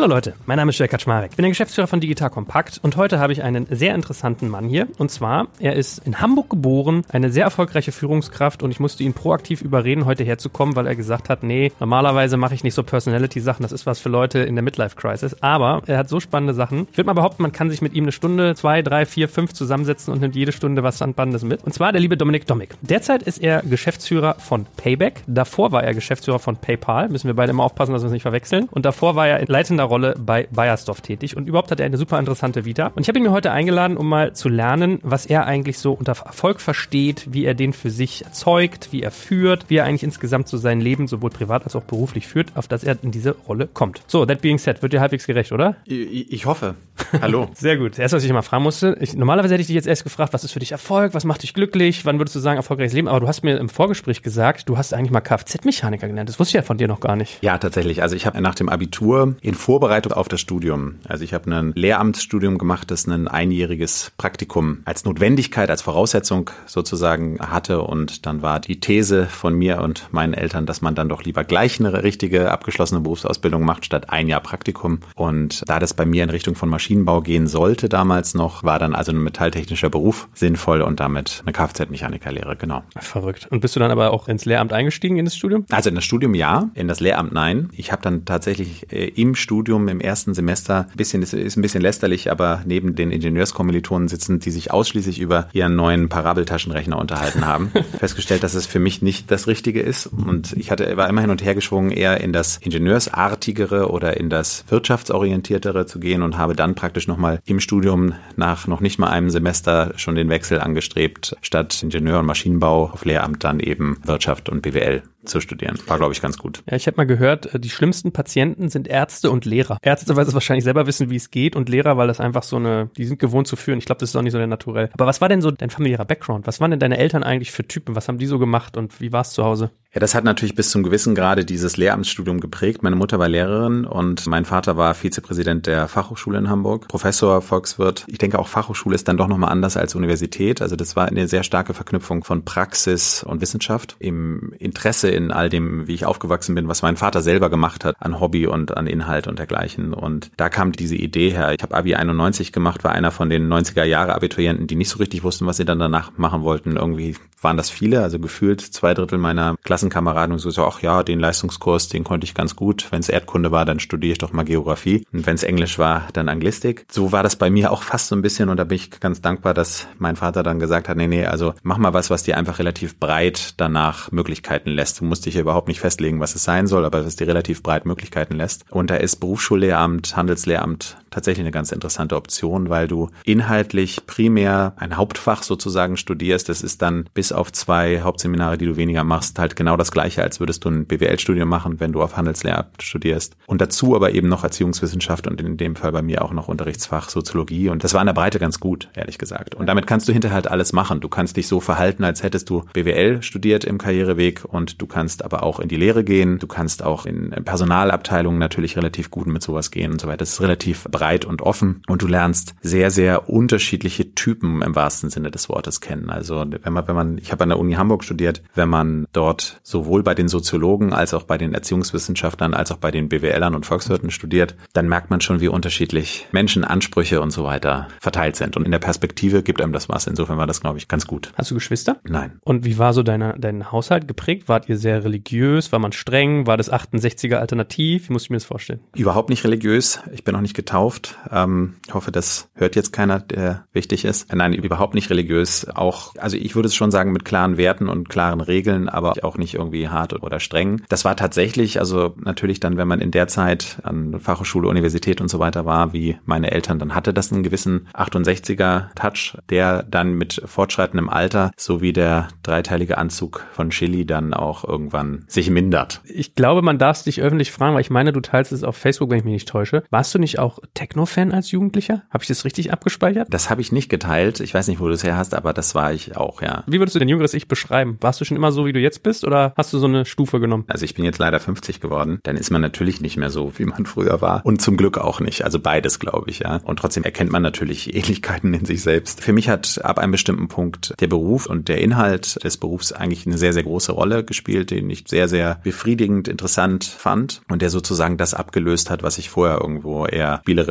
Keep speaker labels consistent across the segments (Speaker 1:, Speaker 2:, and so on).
Speaker 1: Hallo Leute, mein Name ist Jörg Kaczmarek. Ich bin der Geschäftsführer von Digital Kompakt und heute habe ich einen sehr interessanten Mann hier. Und zwar, er ist in Hamburg geboren, eine sehr erfolgreiche Führungskraft und ich musste ihn proaktiv überreden, heute herzukommen, weil er gesagt hat, nee, normalerweise mache ich nicht so Personality-Sachen, das ist was für Leute in der Midlife-Crisis. Aber er hat so spannende Sachen. Ich würde mal behaupten, man kann sich mit ihm eine Stunde, zwei, drei, vier, fünf zusammensetzen und nimmt jede Stunde was Spannendes mit. Und zwar der liebe Dominik Domik. Derzeit ist er Geschäftsführer von Payback. Davor war er Geschäftsführer von PayPal. Müssen wir beide immer aufpassen, dass wir es nicht verwechseln. Und davor war er leitender Rolle bei Bayersdorf tätig und überhaupt hat er eine super interessante Vita. Und ich habe ihn mir heute eingeladen, um mal zu lernen, was er eigentlich so unter Erfolg versteht, wie er den für sich erzeugt, wie er führt, wie er eigentlich insgesamt so sein Leben sowohl privat als auch beruflich führt, auf das er in diese Rolle kommt. So, that being said, wird dir halbwegs gerecht, oder?
Speaker 2: Ich, ich hoffe. Hallo.
Speaker 1: Sehr gut. Erst, was ich mal fragen musste, ich, normalerweise hätte ich dich jetzt erst gefragt, was ist für dich Erfolg, was macht dich glücklich, wann würdest du sagen, erfolgreiches Leben? Aber du hast mir im Vorgespräch gesagt, du hast eigentlich mal Kfz-Mechaniker gelernt. Das wusste ich ja von dir noch gar nicht.
Speaker 2: Ja, tatsächlich. Also ich habe nach dem Abitur in Vorbereitung auf das Studium. Also ich habe ein Lehramtsstudium gemacht, das ein einjähriges Praktikum als Notwendigkeit, als Voraussetzung sozusagen hatte. Und dann war die These von mir und meinen Eltern, dass man dann doch lieber gleich eine richtige abgeschlossene Berufsausbildung macht, statt ein Jahr Praktikum. Und da das bei mir in Richtung von Maschinenbau gehen sollte damals noch, war dann also ein metalltechnischer Beruf sinnvoll und damit eine Kfz-Mechanikerlehre, genau.
Speaker 1: Verrückt. Und bist du dann aber auch ins Lehramt eingestiegen in das Studium?
Speaker 2: Also in das Studium ja, in das Lehramt nein. Ich habe dann tatsächlich äh, im Studium im ersten Semester, ein bisschen, ist, ist ein bisschen lästerlich, aber neben den Ingenieurskommilitonen sitzen, die sich ausschließlich über ihren neuen Parabeltaschenrechner unterhalten haben, festgestellt, dass es für mich nicht das Richtige ist. Und ich hatte, war immer hin und her geschwungen, eher in das Ingenieursartigere oder in das wirtschaftsorientiertere zu gehen und habe dann praktisch nochmal im Studium nach noch nicht mal einem Semester schon den Wechsel angestrebt, statt Ingenieur und Maschinenbau auf Lehramt dann eben Wirtschaft und BWL zu studieren. War, glaube ich, ganz gut.
Speaker 1: Ja, ich habe mal gehört, äh, die schlimmsten Patienten sind Ärzte und Lehrer. Ärzte, weil sie wahrscheinlich selber wissen, wie es geht und Lehrer, weil das einfach so eine, die sind gewohnt zu führen. Ich glaube, das ist auch nicht so der Naturell. Aber was war denn so dein familiärer Background? Was waren denn deine Eltern eigentlich für Typen? Was haben die so gemacht und wie war es zu Hause?
Speaker 2: Ja, das hat natürlich bis zum gewissen Grade dieses Lehramtsstudium geprägt. Meine Mutter war Lehrerin und mein Vater war Vizepräsident der Fachhochschule in Hamburg, Professor, Volkswirt. Ich denke auch Fachhochschule ist dann doch nochmal anders als Universität. Also das war eine sehr starke Verknüpfung von Praxis und Wissenschaft im Interesse in all dem, wie ich aufgewachsen bin, was mein Vater selber gemacht hat an Hobby und an Inhalt und dergleichen. Und da kam diese Idee her. Ich habe Abi 91 gemacht, war einer von den 90er Jahre Abiturienten, die nicht so richtig wussten, was sie dann danach machen wollten. Irgendwie waren das viele, also gefühlt zwei Drittel meiner Klassenkameraden und so, so ach ja, den Leistungskurs, den konnte ich ganz gut. Wenn es Erdkunde war, dann studiere ich doch mal Geografie. Und wenn es Englisch war, dann Anglistik. So war das bei mir auch fast so ein bisschen und da bin ich ganz dankbar, dass mein Vater dann gesagt hat, nee, nee, also mach mal was, was dir einfach relativ breit danach Möglichkeiten lässt. Du musst dich überhaupt nicht festlegen, was es sein soll, aber was dir relativ breit Möglichkeiten lässt. Und da ist Berufsschullehramt, Handelslehramt tatsächlich eine ganz interessante Option, weil du inhaltlich primär ein Hauptfach sozusagen studierst. Das ist dann bis auf zwei Hauptseminare, die du weniger machst, halt genau das gleiche, als würdest du ein BWL-Studium machen, wenn du auf Handelslehramt studierst. Und dazu aber eben noch Erziehungswissenschaft und in dem Fall bei mir auch noch Unterrichtsfach Soziologie. Und das war in der Breite ganz gut, ehrlich gesagt. Und damit kannst du hinterher halt alles machen. Du kannst dich so verhalten, als hättest du BWL studiert im Karriereweg und du kannst aber auch in die Lehre gehen. Du kannst auch in Personalabteilungen natürlich relativ gut mit sowas gehen und so weiter. Das ist relativ breit und offen und du lernst sehr, sehr unterschiedliche Typen im wahrsten Sinne des Wortes kennen. Also wenn man, wenn man, ich habe an der Uni Hamburg studiert, wenn man dort sowohl bei den Soziologen als auch bei den Erziehungswissenschaftlern als auch bei den BWLern und Volkswirten studiert, dann merkt man schon, wie unterschiedlich Menschen, Ansprüche und so weiter verteilt sind. Und in der Perspektive gibt einem das was. Insofern war das, glaube ich, ganz gut.
Speaker 1: Hast du Geschwister?
Speaker 2: Nein.
Speaker 1: Und wie war so deine, dein Haushalt geprägt? Wart ihr sehr religiös? War man streng? War das 68er alternativ? Wie muss ich mir das vorstellen?
Speaker 2: Überhaupt nicht religiös. Ich bin auch nicht getauft. Ähm, ich hoffe, das hört jetzt keiner, der wichtig ist. Nein, überhaupt nicht religiös. Auch, also ich würde es schon sagen, mit klaren Werten und klaren Regeln, aber auch nicht irgendwie hart oder streng. Das war tatsächlich, also natürlich dann, wenn man in der Zeit an Fachhochschule, Universität und so weiter war, wie meine Eltern, dann hatte das einen gewissen 68er Touch, der dann mit fortschreitendem Alter, so wie der dreiteilige Anzug von Chili dann auch irgendwann sich mindert.
Speaker 1: Ich glaube, man darf es dich öffentlich fragen, weil ich meine, du teilst es auf Facebook, wenn ich mich nicht täusche. Warst du nicht auch Techno-Fan als Jugendlicher? Habe ich das richtig abgespeichert?
Speaker 2: Das habe ich nicht geteilt. Ich weiß nicht, wo du es her hast, aber das war ich auch, ja.
Speaker 1: Wie würdest du dein jüngeres Ich beschreiben? Warst du schon immer so, wie du jetzt bist oder hast du so eine Stufe genommen?
Speaker 2: Also ich bin jetzt leider 50 geworden. Dann ist man natürlich nicht mehr so, wie man früher war. Und zum Glück auch nicht. Also beides, glaube ich, ja. Und trotzdem erkennt man natürlich Ähnlichkeiten in sich selbst. Für mich hat ab einem bestimmten Punkt der Beruf und der Inhalt des Berufs eigentlich eine sehr, sehr große Rolle gespielt, den ich sehr, sehr befriedigend, interessant fand und der sozusagen das abgelöst hat, was ich vorher irgendwo eher spielerisch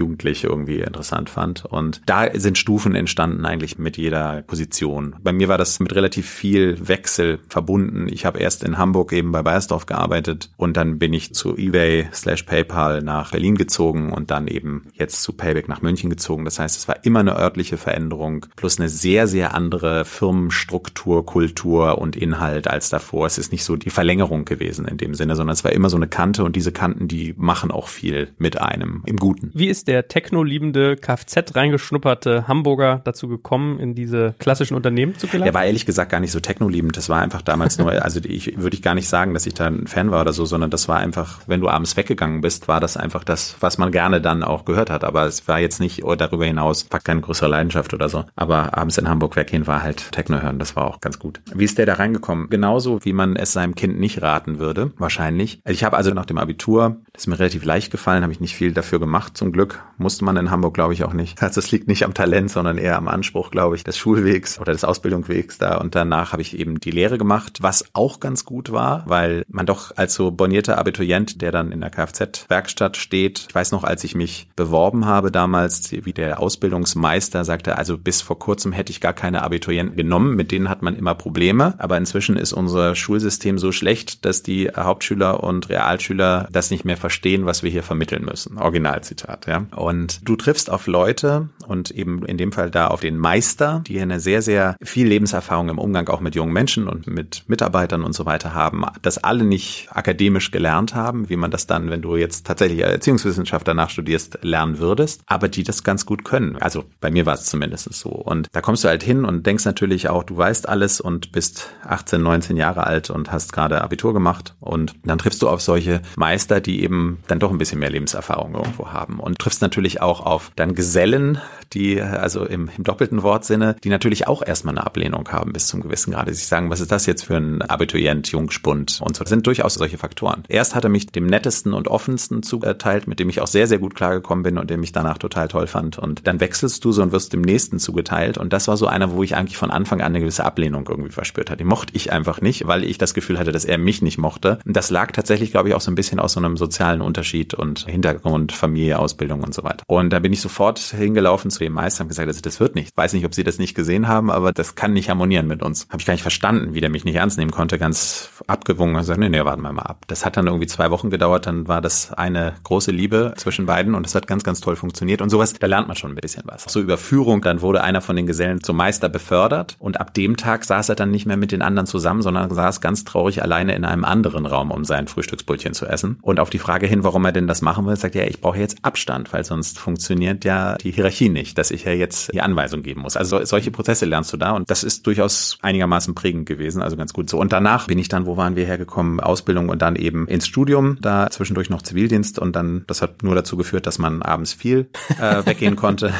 Speaker 2: jugendlich irgendwie interessant fand. Und da sind Stufen entstanden eigentlich mit jeder Position. Bei mir war das mit relativ viel Wechsel verbunden. Ich habe erst in Hamburg eben bei Bayersdorf gearbeitet und dann bin ich zu eBay slash PayPal nach Berlin gezogen und dann eben jetzt zu Payback nach München gezogen. Das heißt, es war immer eine örtliche Veränderung plus eine sehr, sehr andere Firmenstruktur, Kultur und Inhalt als davor. Es ist nicht so die Verlängerung gewesen in dem Sinne, sondern es war immer so eine Kante und diese Kanten, die machen auch viel mit einem im Guten.
Speaker 1: Wie ist der Techno-liebende Kfz reingeschnupperte Hamburger dazu gekommen, in diese klassischen Unternehmen zu gelangen?
Speaker 2: Er war ehrlich gesagt gar nicht so techno-liebend. Das war einfach damals nur, also ich würde ich gar nicht sagen, dass ich da ein Fan war oder so, sondern das war einfach, wenn du abends weggegangen bist, war das einfach das, was man gerne dann auch gehört hat. Aber es war jetzt nicht oh, darüber hinaus war keine größere Leidenschaft oder so. Aber abends in Hamburg weggehen war halt Techno hören. Das war auch ganz gut. Wie ist der da reingekommen? Genauso, wie man es seinem Kind nicht raten würde, wahrscheinlich. Ich habe also nach dem Abitur, ist mir relativ leicht gefallen, habe ich nicht viel dafür gemacht, zum Glück musste man in Hamburg, glaube ich, auch nicht. Also es liegt nicht am Talent, sondern eher am Anspruch, glaube ich, des Schulwegs oder des Ausbildungswegs da. Und danach habe ich eben die Lehre gemacht, was auch ganz gut war, weil man doch als so bornierter Abiturient, der dann in der Kfz-Werkstatt steht, ich weiß noch, als ich mich beworben habe damals, wie der Ausbildungsmeister sagte, also bis vor kurzem hätte ich gar keine Abiturienten genommen, mit denen hat man immer Probleme. Aber inzwischen ist unser Schulsystem so schlecht, dass die Hauptschüler und Realschüler das nicht mehr verstehen, was wir hier vermitteln müssen. Originalzitat, ja. Und du triffst auf Leute und eben in dem Fall da auf den Meister, die eine sehr, sehr viel Lebenserfahrung im Umgang auch mit jungen Menschen und mit Mitarbeitern und so weiter haben, das alle nicht akademisch gelernt haben, wie man das dann, wenn du jetzt tatsächlich Erziehungswissenschaft danach studierst, lernen würdest, aber die das ganz gut können. Also bei mir war es zumindest so. Und da kommst du halt hin und denkst natürlich auch, du weißt alles und bist 18, 19 Jahre alt und hast gerade Abitur gemacht und dann triffst du auf solche Meister, die eben dann doch ein bisschen mehr Lebenserfahrung irgendwo haben und triffst natürlich auch auf dann Gesellen, die also im, im doppelten Wortsinne, die natürlich auch erstmal eine Ablehnung haben bis zum gewissen Grade. Sie sagen, was ist das jetzt für ein Abiturient, Jungspund und so. Das sind durchaus solche Faktoren. Erst hat er mich dem nettesten und offensten zugeteilt, mit dem ich auch sehr, sehr gut klargekommen bin und den ich danach total toll fand. Und dann wechselst du so und wirst dem nächsten zugeteilt. Und das war so einer, wo ich eigentlich von Anfang an eine gewisse Ablehnung irgendwie verspürt hatte. Die mochte ich einfach nicht, weil ich das Gefühl hatte, dass er mich nicht mochte. Und das lag tatsächlich, glaube ich, auch so ein bisschen aus so einem sozialen Unterschied und Hintergrund, Familie, Ausbildung und so weiter. Und da bin ich sofort hingelaufen zu dem Meister und gesagt, also das wird nicht. Ich weiß nicht, ob Sie das nicht gesehen haben, aber das kann nicht harmonieren mit uns. Habe ich gar nicht verstanden, wie der mich nicht ernst nehmen konnte, ganz und gesagt, nee, nee, warten wir mal ab. Das hat dann irgendwie zwei Wochen gedauert, dann war das eine große Liebe zwischen beiden und es hat ganz, ganz toll funktioniert und sowas, da lernt man schon ein bisschen was. So über Führung, dann wurde einer von den Gesellen zum Meister befördert und ab dem Tag saß er dann nicht mehr mit den anderen zusammen, sondern saß ganz traurig alleine in einem anderen Raum, um sein Frühstücksbrötchen zu essen. Und auf die Frage hin, warum er denn das machen will, sagt er, ich brauche jetzt Abstand, weil sonst funktioniert ja die Hierarchie nicht, dass ich ja jetzt die Anweisung geben muss. Also solche Prozesse lernst du da und das ist durchaus einigermaßen prägend gewesen, also ganz gut so. Und danach bin ich dann, wo waren wir hergekommen, Ausbildung und dann eben ins Studium, da zwischendurch noch Zivildienst und dann, das hat nur dazu geführt, dass man abends viel äh, weggehen konnte.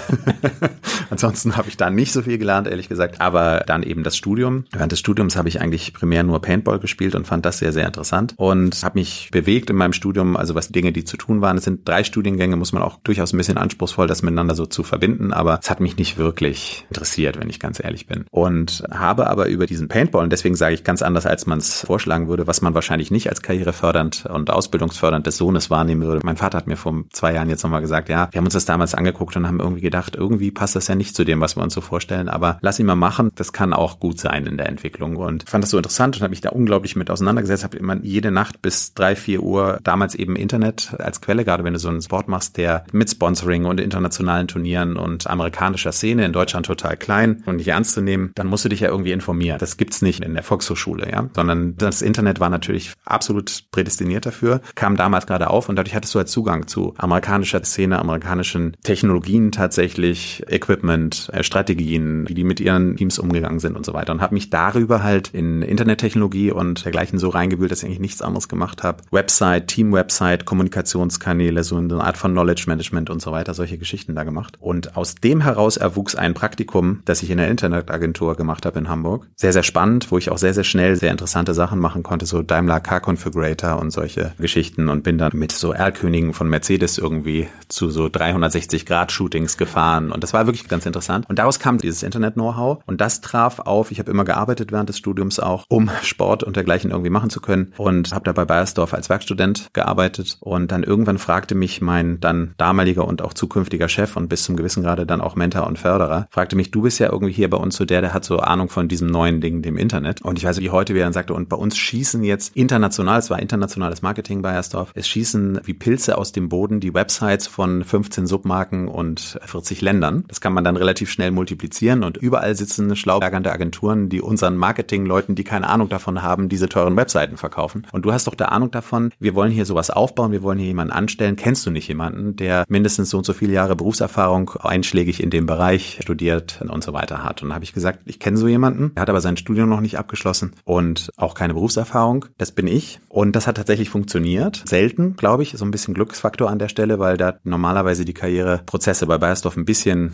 Speaker 2: Ansonsten habe ich da nicht so viel gelernt, ehrlich gesagt. Aber dann eben das Studium. Während des Studiums habe ich eigentlich primär nur Paintball gespielt und fand das sehr, sehr interessant und habe mich bewegt in meinem Studium, also was Dinge, die zu tun waren. Es sind drei Studiengänge, muss man auch durchaus ein bisschen anspruchsvoll, das miteinander so zu verbinden, aber es hat mich nicht wirklich interessiert, wenn ich ganz ehrlich bin. Und habe aber über diesen Paintball, und deswegen sage ich ganz anders, als man es vorschlagen würde, was man wahrscheinlich nicht als karrierefördernd und ausbildungsfördernd des Sohnes wahrnehmen würde. Mein Vater hat mir vor zwei Jahren jetzt nochmal gesagt, ja, wir haben uns das damals angeguckt und haben irgendwie gedacht, irgendwie passt das ja nicht zu dem, was wir uns so vorstellen, aber lass ihn mal machen, das kann auch gut sein in der Entwicklung. Und fand das so interessant und habe mich da unglaublich mit auseinandergesetzt, habe immer jede Nacht bis drei, vier Uhr damals eben Internet als Quelle, gerade wenn du so einen Sport machst, der mit Sponsoring und internationalen Turnieren und und amerikanischer Szene, in Deutschland total klein und nicht ernst zu nehmen, dann musst du dich ja irgendwie informieren. Das gibt's nicht in der Volkshochschule, ja, sondern das Internet war natürlich absolut prädestiniert dafür, kam damals gerade auf und dadurch hattest du halt Zugang zu amerikanischer Szene, amerikanischen Technologien tatsächlich, Equipment, äh, Strategien, wie die mit ihren Teams umgegangen sind und so weiter und habe mich darüber halt in Internettechnologie und dergleichen so reingewühlt, dass ich eigentlich nichts anderes gemacht habe. Website, Team-Website, Kommunikationskanäle, so eine Art von Knowledge Management und so weiter, solche Geschichten da gemacht. Und aus dem heraus erwuchs ein Praktikum, das ich in der Internetagentur gemacht habe in Hamburg. Sehr, sehr spannend, wo ich auch sehr, sehr schnell sehr interessante Sachen machen konnte, so Daimler Car Configurator und solche Geschichten und bin dann mit so Erlkönigen von Mercedes irgendwie zu so 360 Grad Shootings gefahren und das war wirklich ganz interessant. Und daraus kam dieses Internet-Know-how und das traf auf, ich habe immer gearbeitet während des Studiums auch, um Sport und dergleichen irgendwie machen zu können und habe da bei Bayersdorf als Werkstudent gearbeitet und dann irgendwann fragte mich mein dann damaliger und auch zukünftiger Chef und bis zum gewissen Grade dann auch Mentor und Förderer, fragte mich, du bist ja irgendwie hier bei uns so der, der hat so Ahnung von diesem neuen Ding, dem Internet. Und ich weiß, wie heute wäre und sagte, und bei uns schießen jetzt international, es war internationales Marketing bei Ersdorf, es schießen wie Pilze aus dem Boden die Websites von 15 Submarken und 40 Ländern. Das kann man dann relativ schnell multiplizieren und überall sitzen schlaubergernde Agenturen, die unseren Marketingleuten, die keine Ahnung davon haben, diese teuren Webseiten verkaufen. Und du hast doch da Ahnung davon, wir wollen hier sowas aufbauen, wir wollen hier jemanden anstellen. Kennst du nicht jemanden, der mindestens so und so viele Jahre Berufserfahrung einschlägig in dem Bereich studiert und so weiter hat? Und habe ich gesagt, ich kenne so jemanden, er hat aber sein Studium noch nicht abgeschlossen und auch keine Berufserfahrung. Das bin ich. Und das hat tatsächlich funktioniert. Selten, glaube ich, so ein bisschen Glücksfaktor an der Stelle, weil da normalerweise die Karriereprozesse bei Bayersdorf ein bisschen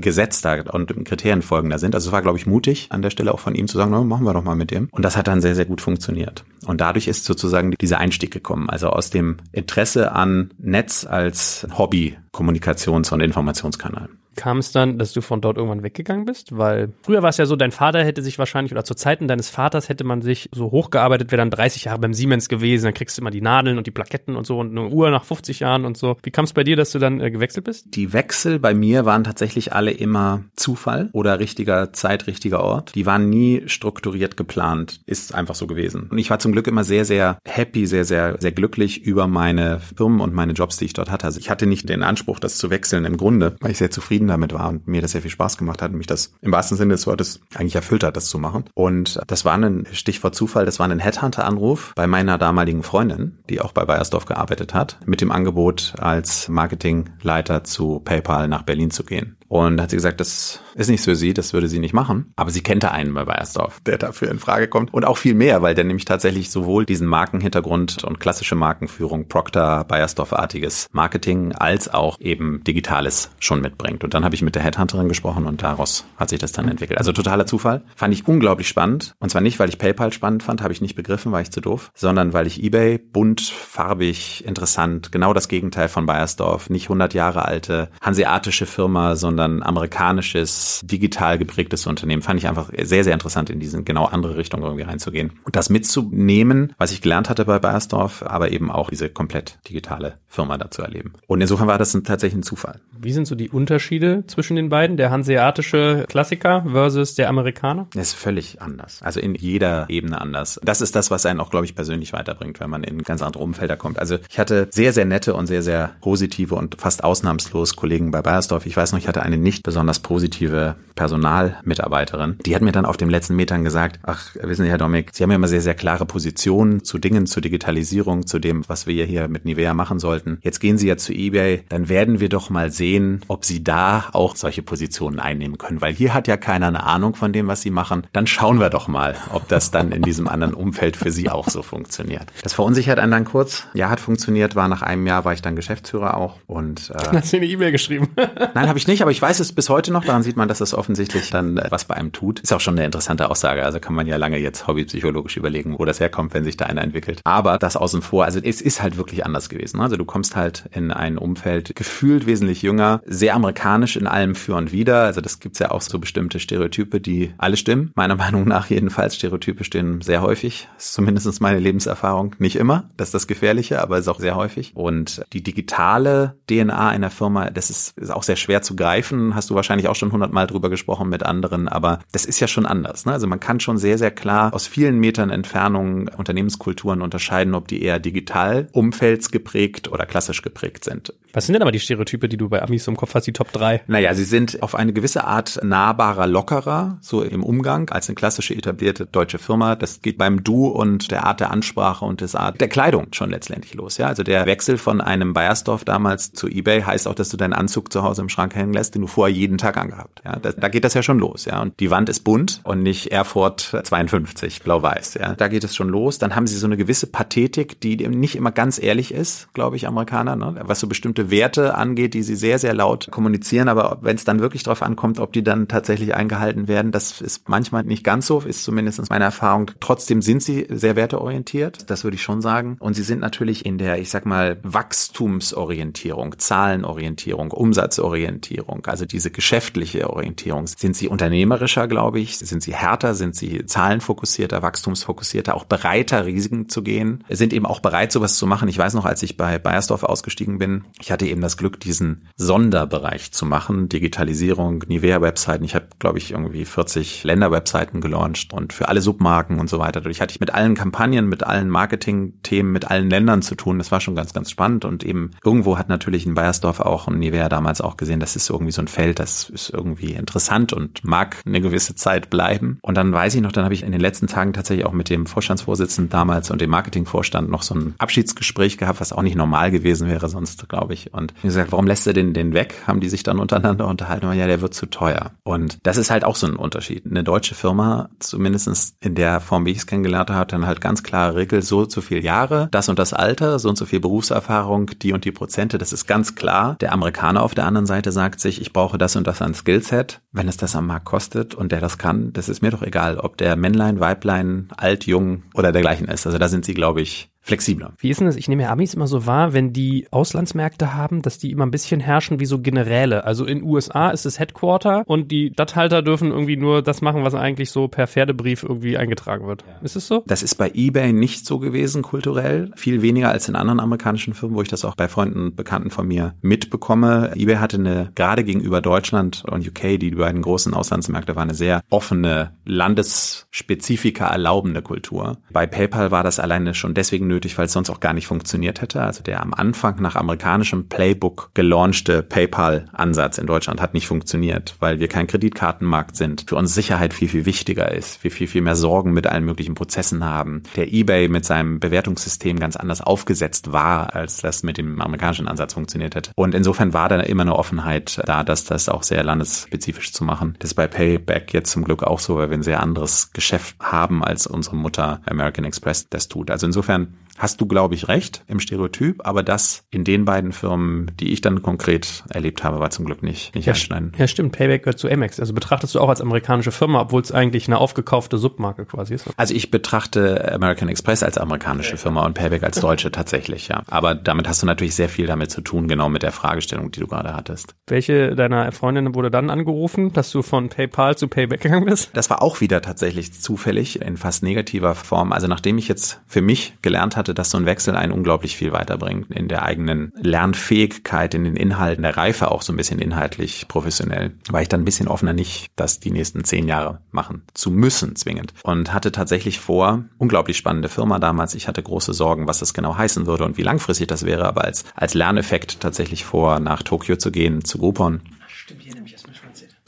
Speaker 2: gesetzter und Kriterien folgender sind. Also es war, glaube ich, mutig an der Stelle auch von ihm zu sagen, no, machen wir doch mal mit dem. Und das hat dann sehr, sehr gut funktioniert. Und dadurch ist sozusagen dieser Einstieg gekommen. Also aus dem Interesse an Netz als Hobby, Kommunikations- und Informationskanal
Speaker 1: kam es dann, dass du von dort irgendwann weggegangen bist? Weil früher war es ja so, dein Vater hätte sich wahrscheinlich, oder zu Zeiten deines Vaters hätte man sich so hochgearbeitet, wäre dann 30 Jahre beim Siemens gewesen, dann kriegst du immer die Nadeln und die Plaketten und so und eine Uhr nach 50 Jahren und so. Wie kam es bei dir, dass du dann äh, gewechselt bist?
Speaker 2: Die Wechsel bei mir waren tatsächlich alle immer Zufall oder richtiger Zeit, richtiger Ort. Die waren nie strukturiert geplant. Ist einfach so gewesen. Und ich war zum Glück immer sehr, sehr happy, sehr, sehr, sehr glücklich über meine Firmen und meine Jobs, die ich dort hatte. Also ich hatte nicht den Anspruch, das zu wechseln im Grunde, weil ich sehr zufrieden damit war und mir das sehr viel Spaß gemacht hat und mich das im wahrsten Sinne des Wortes eigentlich erfüllt hat, das zu machen. Und das war ein Stichwort Zufall, das war ein Headhunter-Anruf bei meiner damaligen Freundin, die auch bei Bayersdorf gearbeitet hat, mit dem Angebot als Marketingleiter zu PayPal nach Berlin zu gehen. Und da hat sie gesagt, das ist nichts für sie, das würde sie nicht machen. Aber sie kennt einen bei Bayersdorf, der dafür in Frage kommt. Und auch viel mehr, weil der nämlich tatsächlich sowohl diesen Markenhintergrund und klassische Markenführung, Procter, Bayersdorf-artiges Marketing, als auch eben Digitales schon mitbringt. Und dann habe ich mit der Headhunterin gesprochen und daraus hat sich das dann entwickelt. Also totaler Zufall. Fand ich unglaublich spannend. Und zwar nicht, weil ich PayPal spannend fand, habe ich nicht begriffen, war ich zu doof, sondern weil ich eBay bunt, farbig, interessant, genau das Gegenteil von Bayersdorf. Nicht 100 Jahre alte hanseatische Firma, sondern sondern amerikanisches, digital geprägtes Unternehmen. Fand ich einfach sehr, sehr interessant, in diese genau andere Richtung irgendwie reinzugehen. Und das mitzunehmen, was ich gelernt hatte bei Bayersdorf, aber eben auch diese komplett digitale Firma da zu erleben. Und insofern war das ein, tatsächlich ein Zufall.
Speaker 1: Wie sind so die Unterschiede zwischen den beiden? Der hanseatische Klassiker versus der Amerikaner?
Speaker 2: Das ist völlig anders. Also in jeder Ebene anders. Das ist das, was einen auch, glaube ich, persönlich weiterbringt, wenn man in ganz andere Umfelder kommt. Also ich hatte sehr, sehr nette und sehr, sehr positive und fast ausnahmslos Kollegen bei Bayersdorf. Ich weiß noch, ich hatte eine nicht besonders positive Personalmitarbeiterin. Die hat mir dann auf den letzten Metern gesagt, ach, wissen Sie, Herr Domick, Sie haben ja immer sehr, sehr klare Positionen zu Dingen, zur Digitalisierung, zu dem, was wir hier mit Nivea machen sollten. Jetzt gehen Sie ja zu eBay, dann werden wir doch mal sehen, ob Sie da auch solche Positionen einnehmen können, weil hier hat ja keiner eine Ahnung von dem, was Sie machen. Dann schauen wir doch mal, ob das dann in diesem anderen Umfeld für Sie auch so funktioniert. Das verunsichert einen dann kurz. Ja, hat funktioniert, war nach einem Jahr war ich dann Geschäftsführer auch und
Speaker 1: äh, Hast du eine E-Mail geschrieben?
Speaker 2: Nein, habe ich nicht, aber ich weiß es bis heute noch. Daran sieht man, dass das offensichtlich dann äh, was bei einem tut. Ist auch schon eine interessante Aussage. Also kann man ja lange jetzt hobbypsychologisch überlegen, wo das herkommt, wenn sich da einer entwickelt. Aber das außen vor, also es ist halt wirklich anders gewesen. Also du kommst halt in ein Umfeld gefühlt wesentlich jünger, sehr amerikanisch in allem für und wider. Also das gibt's ja auch so bestimmte Stereotype, die alle stimmen. Meiner Meinung nach jedenfalls. Stereotype stehen sehr häufig. Ist zumindest meine Lebenserfahrung. Nicht immer. Das ist das Gefährliche, aber es ist auch sehr häufig. Und die digitale DNA einer Firma, das ist, ist auch sehr schwer zu greifen. Hast du wahrscheinlich auch schon hundertmal drüber gesprochen mit anderen, aber das ist ja schon anders. Ne? Also man kann schon sehr, sehr klar aus vielen Metern Entfernung Unternehmenskulturen unterscheiden, ob die eher digital umfeldsgeprägt oder klassisch geprägt sind.
Speaker 1: Was sind denn aber die Stereotype, die du bei Amis im Kopf hast, die Top 3?
Speaker 2: Naja, sie sind auf eine gewisse Art nahbarer, lockerer, so im Umgang, als eine klassische etablierte deutsche Firma. Das geht beim Du und der Art der Ansprache und des Art der Kleidung schon letztendlich los. Ja, also der Wechsel von einem Bayersdorf damals zu eBay heißt auch, dass du deinen Anzug zu Hause im Schrank hängen lässt, den du vorher jeden Tag angehabt. Ja, da, da geht das ja schon los. Ja, und die Wand ist bunt und nicht Erfurt 52 blau-weiß. Ja, da geht es schon los. Dann haben sie so eine gewisse Pathetik, die nicht immer ganz ehrlich ist, glaube ich, Amerikaner, ne? was so bestimmte Werte angeht, die sie sehr, sehr laut kommunizieren. Aber wenn es dann wirklich darauf ankommt, ob die dann tatsächlich eingehalten werden, das ist manchmal nicht ganz so, ist zumindest meine Erfahrung. Trotzdem sind sie sehr werteorientiert, das würde ich schon sagen. Und sie sind natürlich in der, ich sag mal, Wachstumsorientierung, Zahlenorientierung, Umsatzorientierung, also diese geschäftliche Orientierung. Sind sie unternehmerischer, glaube ich? Sind sie härter? Sind sie zahlenfokussierter, wachstumsfokussierter, auch bereiter, Risiken zu gehen? Sind eben auch bereit, sowas zu machen. Ich weiß noch, als ich bei Bayersdorf ausgestiegen bin, ich hatte eben das Glück, diesen Sonderbereich zu machen, Digitalisierung, Nivea-Webseiten. Ich habe, glaube ich, irgendwie 40 Länder-Webseiten gelauncht und für alle Submarken und so weiter. Dadurch hatte ich mit allen Kampagnen, mit allen Marketing-Themen, mit allen Ländern zu tun. Das war schon ganz, ganz spannend und eben irgendwo hat natürlich in Bayersdorf auch und Nivea damals auch gesehen, das ist irgendwie so ein Feld, das ist irgendwie interessant und mag eine gewisse Zeit bleiben. Und dann weiß ich noch, dann habe ich in den letzten Tagen tatsächlich auch mit dem Vorstandsvorsitzenden damals und dem Marketingvorstand noch so ein Abschiedsgespräch gehabt, was auch nicht normal gewesen wäre sonst, glaube ich. Und ich gesagt, warum lässt er den, den weg? Haben die sich dann untereinander unterhalten? Ja, der wird zu teuer. Und das ist halt auch so ein Unterschied. Eine deutsche Firma, zumindestens in der Form, wie ich es kennengelernt habe, dann halt ganz klare Regel, so zu viel Jahre, das und das Alter, so und so viel Berufserfahrung, die und die Prozente, das ist ganz klar. Der Amerikaner auf der anderen Seite sagt sich, ich brauche das und das an Skillset. Wenn es das am Markt kostet und der das kann, das ist mir doch egal, ob der Männlein, Weiblein, alt, jung oder dergleichen ist. Also da sind sie, glaube ich, flexibler.
Speaker 1: Wie ist denn das? Ich nehme ja Amis immer so wahr, wenn die Auslandsmärkte haben, dass die immer ein bisschen herrschen wie so Generäle. Also in USA ist es Headquarter und die Stadthalter dürfen irgendwie nur das machen, was eigentlich so per Pferdebrief irgendwie eingetragen wird. Ja. Ist es so?
Speaker 2: Das ist bei eBay nicht so gewesen kulturell. Viel weniger als in anderen amerikanischen Firmen, wo ich das auch bei Freunden und Bekannten von mir mitbekomme. eBay hatte eine, gerade gegenüber Deutschland und UK, die beiden großen Auslandsmärkte, war eine sehr offene, landesspezifika erlaubende Kultur. Bei PayPal war das alleine schon deswegen nötig, weil es sonst auch gar nicht funktioniert hätte. Also der am Anfang nach amerikanischem Playbook gelaunchte PayPal-Ansatz in Deutschland hat nicht funktioniert, weil wir kein Kreditkartenmarkt sind. Für uns Sicherheit viel, viel wichtiger ist. Wir viel, viel mehr Sorgen mit allen möglichen Prozessen haben. Der eBay mit seinem Bewertungssystem ganz anders aufgesetzt war, als das mit dem amerikanischen Ansatz funktioniert hätte. Und insofern war da immer eine Offenheit da, dass das auch sehr landesspezifisch zu machen. Das ist bei Payback jetzt zum Glück auch so, weil wir ein sehr anderes Geschäft haben, als unsere Mutter American Express das tut. Also insofern hast du, glaube ich, recht im Stereotyp, aber das in den beiden Firmen, die ich dann konkret erlebt habe, war zum Glück nicht, nicht
Speaker 1: ja,
Speaker 2: einschneidend.
Speaker 1: Ja, stimmt. Payback gehört zu Amex. Also betrachtest du auch als amerikanische Firma, obwohl es eigentlich eine aufgekaufte Submarke quasi ist.
Speaker 2: Also ich betrachte American Express als amerikanische Firma und Payback als deutsche tatsächlich, ja. Aber damit hast du natürlich sehr viel damit zu tun, genau mit der Fragestellung, die du gerade hattest.
Speaker 1: Welche deiner Freundinnen wurde dann angerufen, dass du von PayPal zu Payback gegangen bist?
Speaker 2: Das war auch wieder tatsächlich zufällig in fast negativer Form. Also nachdem ich jetzt für mich gelernt hatte, dass so ein Wechsel einen unglaublich viel weiterbringt in der eigenen Lernfähigkeit, in den Inhalten, der Reife auch so ein bisschen inhaltlich professionell, war ich dann ein bisschen offener, nicht das die nächsten zehn Jahre machen zu müssen, zwingend. Und hatte tatsächlich vor, unglaublich spannende Firma damals, ich hatte große Sorgen, was das genau heißen würde und wie langfristig das wäre, aber als, als Lerneffekt tatsächlich vor, nach Tokio zu gehen, zu Groupon. Stimmt, hier nämlich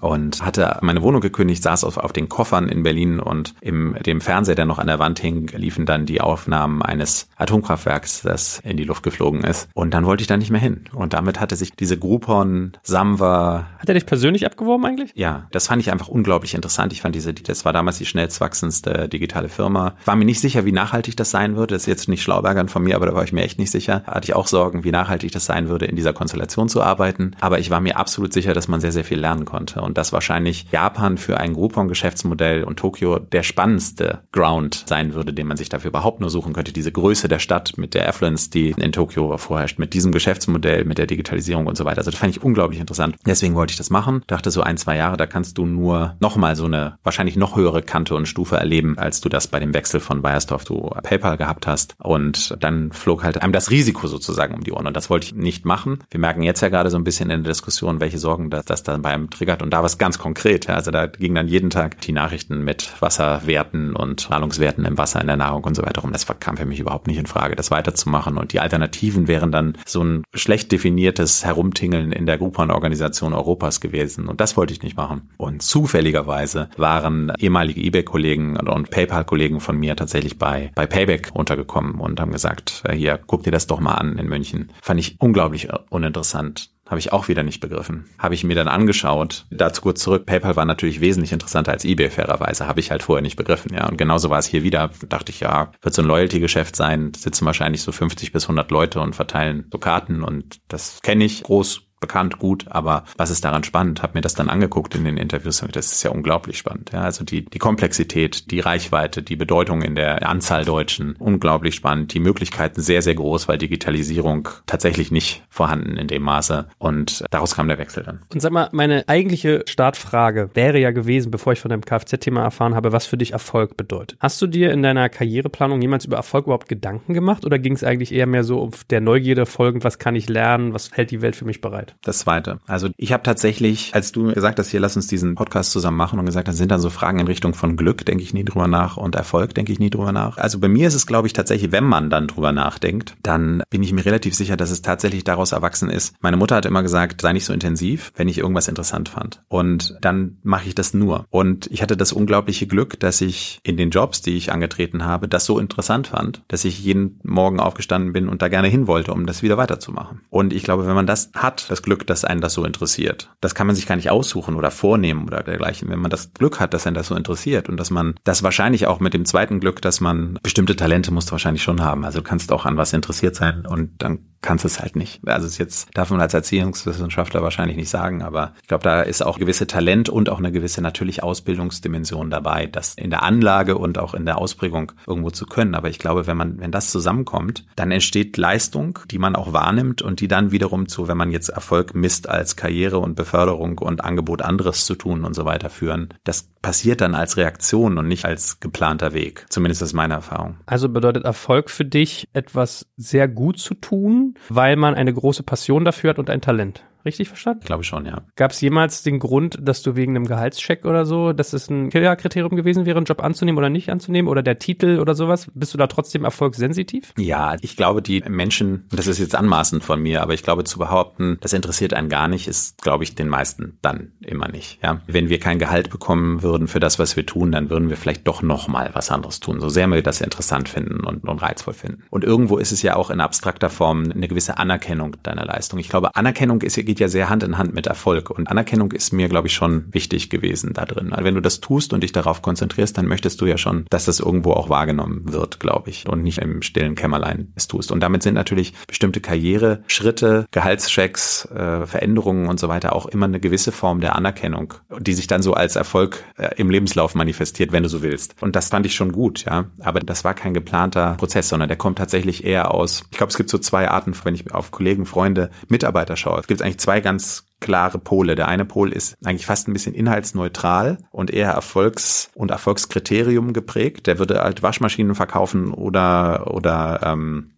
Speaker 2: und hatte meine Wohnung gekündigt, saß auf, auf den Koffern in Berlin und im dem Fernseher, der noch an der Wand hing, liefen dann die Aufnahmen eines Atomkraftwerks, das in die Luft geflogen ist. Und dann wollte ich da nicht mehr hin. Und damit hatte sich diese Groupon, Samwa.
Speaker 1: Hat er dich persönlich abgeworben eigentlich?
Speaker 2: Ja, das fand ich einfach unglaublich interessant. Ich fand diese, das war damals die schnellst wachsendste digitale Firma. War mir nicht sicher, wie nachhaltig das sein würde. Das ist jetzt nicht Schlaubergern von mir, aber da war ich mir echt nicht sicher. Hatte ich auch Sorgen, wie nachhaltig das sein würde, in dieser Konstellation zu arbeiten. Aber ich war mir absolut sicher, dass man sehr, sehr viel lernen konnte. Und und dass wahrscheinlich Japan für ein Groupon-Geschäftsmodell und Tokio der spannendste Ground sein würde, den man sich dafür überhaupt nur suchen könnte. Diese Größe der Stadt mit der Affluence, die in Tokio vorherrscht, mit diesem Geschäftsmodell, mit der Digitalisierung und so weiter. Also das fand ich unglaublich interessant. Deswegen wollte ich das machen. Dachte so ein, zwei Jahre, da kannst du nur nochmal so eine wahrscheinlich noch höhere Kante und Stufe erleben, als du das bei dem Wechsel von Bayersdorf zu PayPal gehabt hast. Und dann flog halt einem das Risiko sozusagen um die Ohren. Und das wollte ich nicht machen. Wir merken jetzt ja gerade so ein bisschen in der Diskussion, welche Sorgen das, das dann beim triggert. Und da was ganz konkret. Also da ging dann jeden Tag die Nachrichten mit Wasserwerten und Strahlungswerten im Wasser, in der Nahrung und so weiter rum. Das kam für mich überhaupt nicht in Frage, das weiterzumachen. Und die Alternativen wären dann so ein schlecht definiertes Herumtingeln in der Groupon-Organisation Europas gewesen. Und das wollte ich nicht machen. Und zufälligerweise waren ehemalige eBay-Kollegen und PayPal-Kollegen von mir tatsächlich bei, bei Payback untergekommen und haben gesagt, äh, hier, guck dir das doch mal an in München. Fand ich unglaublich uninteressant. Habe ich auch wieder nicht begriffen. Habe ich mir dann angeschaut. Dazu kurz zurück. PayPal war natürlich wesentlich interessanter als eBay, fairerweise. Habe ich halt vorher nicht begriffen, ja. Und genauso war es hier wieder. Dachte ich, ja, wird so ein Loyalty-Geschäft sein. Sitzen wahrscheinlich so 50 bis 100 Leute und verteilen so Karten und das kenne ich. Groß, bekannt, gut, aber was ist daran spannend? Hab mir das dann angeguckt in den Interviews das ist ja unglaublich spannend. Ja, also die, die Komplexität, die Reichweite, die Bedeutung in der Anzahl Deutschen, unglaublich spannend. Die Möglichkeiten sehr, sehr groß, weil Digitalisierung tatsächlich nicht vorhanden in dem Maße und daraus kam der Wechsel dann.
Speaker 1: Und sag mal, meine eigentliche Startfrage wäre ja gewesen, bevor ich von dem Kfz-Thema erfahren habe, was für dich Erfolg bedeutet. Hast du dir in deiner Karriereplanung jemals über Erfolg überhaupt Gedanken gemacht oder ging es eigentlich eher mehr so auf der Neugierde folgend, was kann ich lernen, was hält die Welt für mich bereit?
Speaker 2: Das zweite. Also ich habe tatsächlich, als du gesagt hast, hier lass uns diesen Podcast zusammen machen und gesagt, dann sind dann so Fragen in Richtung von Glück, denke ich nie drüber nach und Erfolg denke ich nie drüber nach. Also bei mir ist es, glaube ich, tatsächlich, wenn man dann drüber nachdenkt, dann bin ich mir relativ sicher, dass es tatsächlich daraus erwachsen ist. Meine Mutter hat immer gesagt, sei nicht so intensiv, wenn ich irgendwas interessant fand. Und dann mache ich das nur. Und ich hatte das unglaubliche Glück, dass ich in den Jobs, die ich angetreten habe, das so interessant fand, dass ich jeden Morgen aufgestanden bin und da gerne hin wollte, um das wieder weiterzumachen. Und ich glaube, wenn man das hat, das Glück, dass einen das so interessiert. Das kann man sich gar nicht aussuchen oder vornehmen oder dergleichen. Wenn man das Glück hat, dass einen das so interessiert und dass man das wahrscheinlich auch mit dem zweiten Glück, dass man bestimmte Talente musst du wahrscheinlich schon haben. Also du kannst auch an was interessiert sein und dann kannst es halt nicht. Also es jetzt darf man als Erziehungswissenschaftler wahrscheinlich nicht sagen, aber ich glaube, da ist auch gewisse Talent und auch eine gewisse natürlich Ausbildungsdimension dabei, das in der Anlage und auch in der Ausprägung irgendwo zu können. Aber ich glaube, wenn man, wenn das zusammenkommt, dann entsteht Leistung, die man auch wahrnimmt und die dann wiederum zu, wenn man jetzt Erfolg misst, als Karriere und Beförderung und Angebot anderes zu tun und so weiter führen. Das passiert dann als Reaktion und nicht als geplanter Weg. Zumindest ist meine Erfahrung.
Speaker 1: Also bedeutet Erfolg für dich etwas sehr gut zu tun, weil man eine große Passion dafür hat und ein Talent. Richtig verstanden?
Speaker 2: Ich glaube schon, ja.
Speaker 1: Gab es jemals den Grund, dass du wegen einem Gehaltscheck oder so, dass es ein Killerkriterium gewesen wäre, einen Job anzunehmen oder nicht anzunehmen oder der Titel oder sowas? Bist du da trotzdem erfolgssensitiv?
Speaker 2: Ja, ich glaube, die Menschen, das ist jetzt anmaßend von mir, aber ich glaube zu behaupten, das interessiert einen gar nicht, ist, glaube ich, den meisten dann immer nicht. Ja, wenn wir kein Gehalt bekommen würden für das, was wir tun, dann würden wir vielleicht doch noch mal was anderes tun, so sehr wir das interessant finden und, und reizvoll finden. Und irgendwo ist es ja auch in abstrakter Form eine gewisse Anerkennung deiner Leistung. Ich glaube, Anerkennung ist geht ja sehr Hand in Hand mit Erfolg. Und Anerkennung ist mir, glaube ich, schon wichtig gewesen da drin. Also wenn du das tust und dich darauf konzentrierst, dann möchtest du ja schon, dass das irgendwo auch wahrgenommen wird, glaube ich. Und nicht im stillen Kämmerlein es tust. Und damit sind natürlich bestimmte Karriere-Schritte, Gehaltschecks, äh, Veränderungen und so weiter auch immer eine gewisse Form der Anerkennung, die sich dann so als Erfolg äh, im Lebenslauf manifestiert, wenn du so willst. Und das fand ich schon gut, ja. Aber das war kein geplanter Prozess, sondern der kommt tatsächlich eher aus, ich glaube, es gibt so zwei Arten, wenn ich auf Kollegen, Freunde, Mitarbeiter schaue. Es gibt eigentlich zwei ganz klare Pole. Der eine Pol ist eigentlich fast ein bisschen inhaltsneutral und eher Erfolgs- und Erfolgskriterium geprägt. Der würde halt Waschmaschinen verkaufen oder, oder ähm,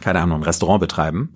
Speaker 2: keine Ahnung, ein Restaurant betreiben.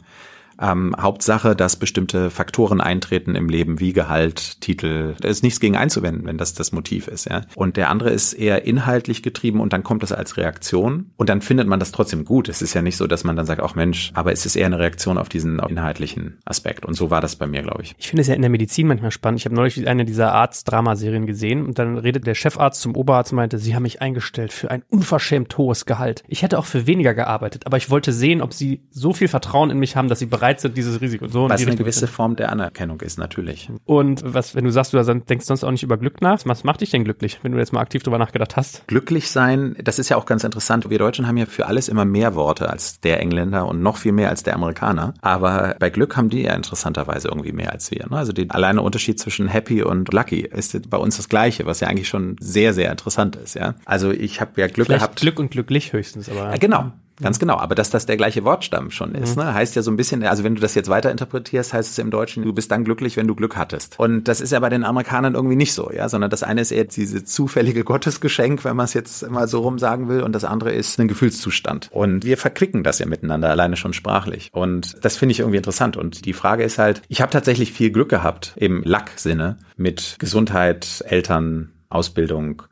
Speaker 2: Ähm, Hauptsache, dass bestimmte Faktoren eintreten im Leben, wie Gehalt, Titel. Da ist nichts gegen einzuwenden, wenn das das Motiv ist. Ja. Und der andere ist eher inhaltlich getrieben und dann kommt das als Reaktion und dann findet man das trotzdem gut. Es ist ja nicht so, dass man dann sagt, ach Mensch, aber es ist eher eine Reaktion auf diesen inhaltlichen Aspekt. Und so war das bei mir, glaube ich.
Speaker 1: Ich finde es ja in der Medizin manchmal spannend. Ich habe neulich eine dieser Arzt-Dramaserien gesehen und dann redet der Chefarzt zum Oberarzt und meinte, Sie haben mich eingestellt für ein unverschämt hohes Gehalt. Ich hätte auch für weniger gearbeitet, aber ich wollte sehen, ob Sie so viel Vertrauen in mich haben, dass Sie bereit bereit sind, dieses Risiko so
Speaker 2: Was eine gewisse Form der Anerkennung ist, natürlich.
Speaker 1: Und was, wenn du sagst, du denkst sonst auch nicht über Glück nach, was macht dich denn glücklich, wenn du jetzt mal aktiv drüber nachgedacht hast?
Speaker 2: Glücklich sein, das ist ja auch ganz interessant. Wir Deutschen haben ja für alles immer mehr Worte als der Engländer und noch viel mehr als der Amerikaner. Aber bei Glück haben die ja interessanterweise irgendwie mehr als wir. Ne? Also der alleine Unterschied zwischen happy und lucky ist bei uns das Gleiche, was ja eigentlich schon sehr, sehr interessant ist. Ja, also ich habe ja Glück
Speaker 1: Vielleicht
Speaker 2: gehabt.
Speaker 1: Glück und glücklich höchstens, aber
Speaker 2: ja, genau. Ganz genau. Aber dass das der gleiche Wortstamm schon ist, mhm. ne, heißt ja so ein bisschen, also wenn du das jetzt weiter interpretierst, heißt es im Deutschen, du bist dann glücklich, wenn du Glück hattest. Und das ist ja bei den Amerikanern irgendwie nicht so, ja, sondern das eine ist eher diese zufällige Gottesgeschenk, wenn man es jetzt mal so rum sagen will, und das andere ist ein Gefühlszustand. Und wir verquicken das ja miteinander, alleine schon sprachlich. Und das finde ich irgendwie interessant. Und die Frage ist halt, ich habe tatsächlich viel Glück gehabt im Lack-Sinne mit Gesundheit, Eltern, Ausbildung,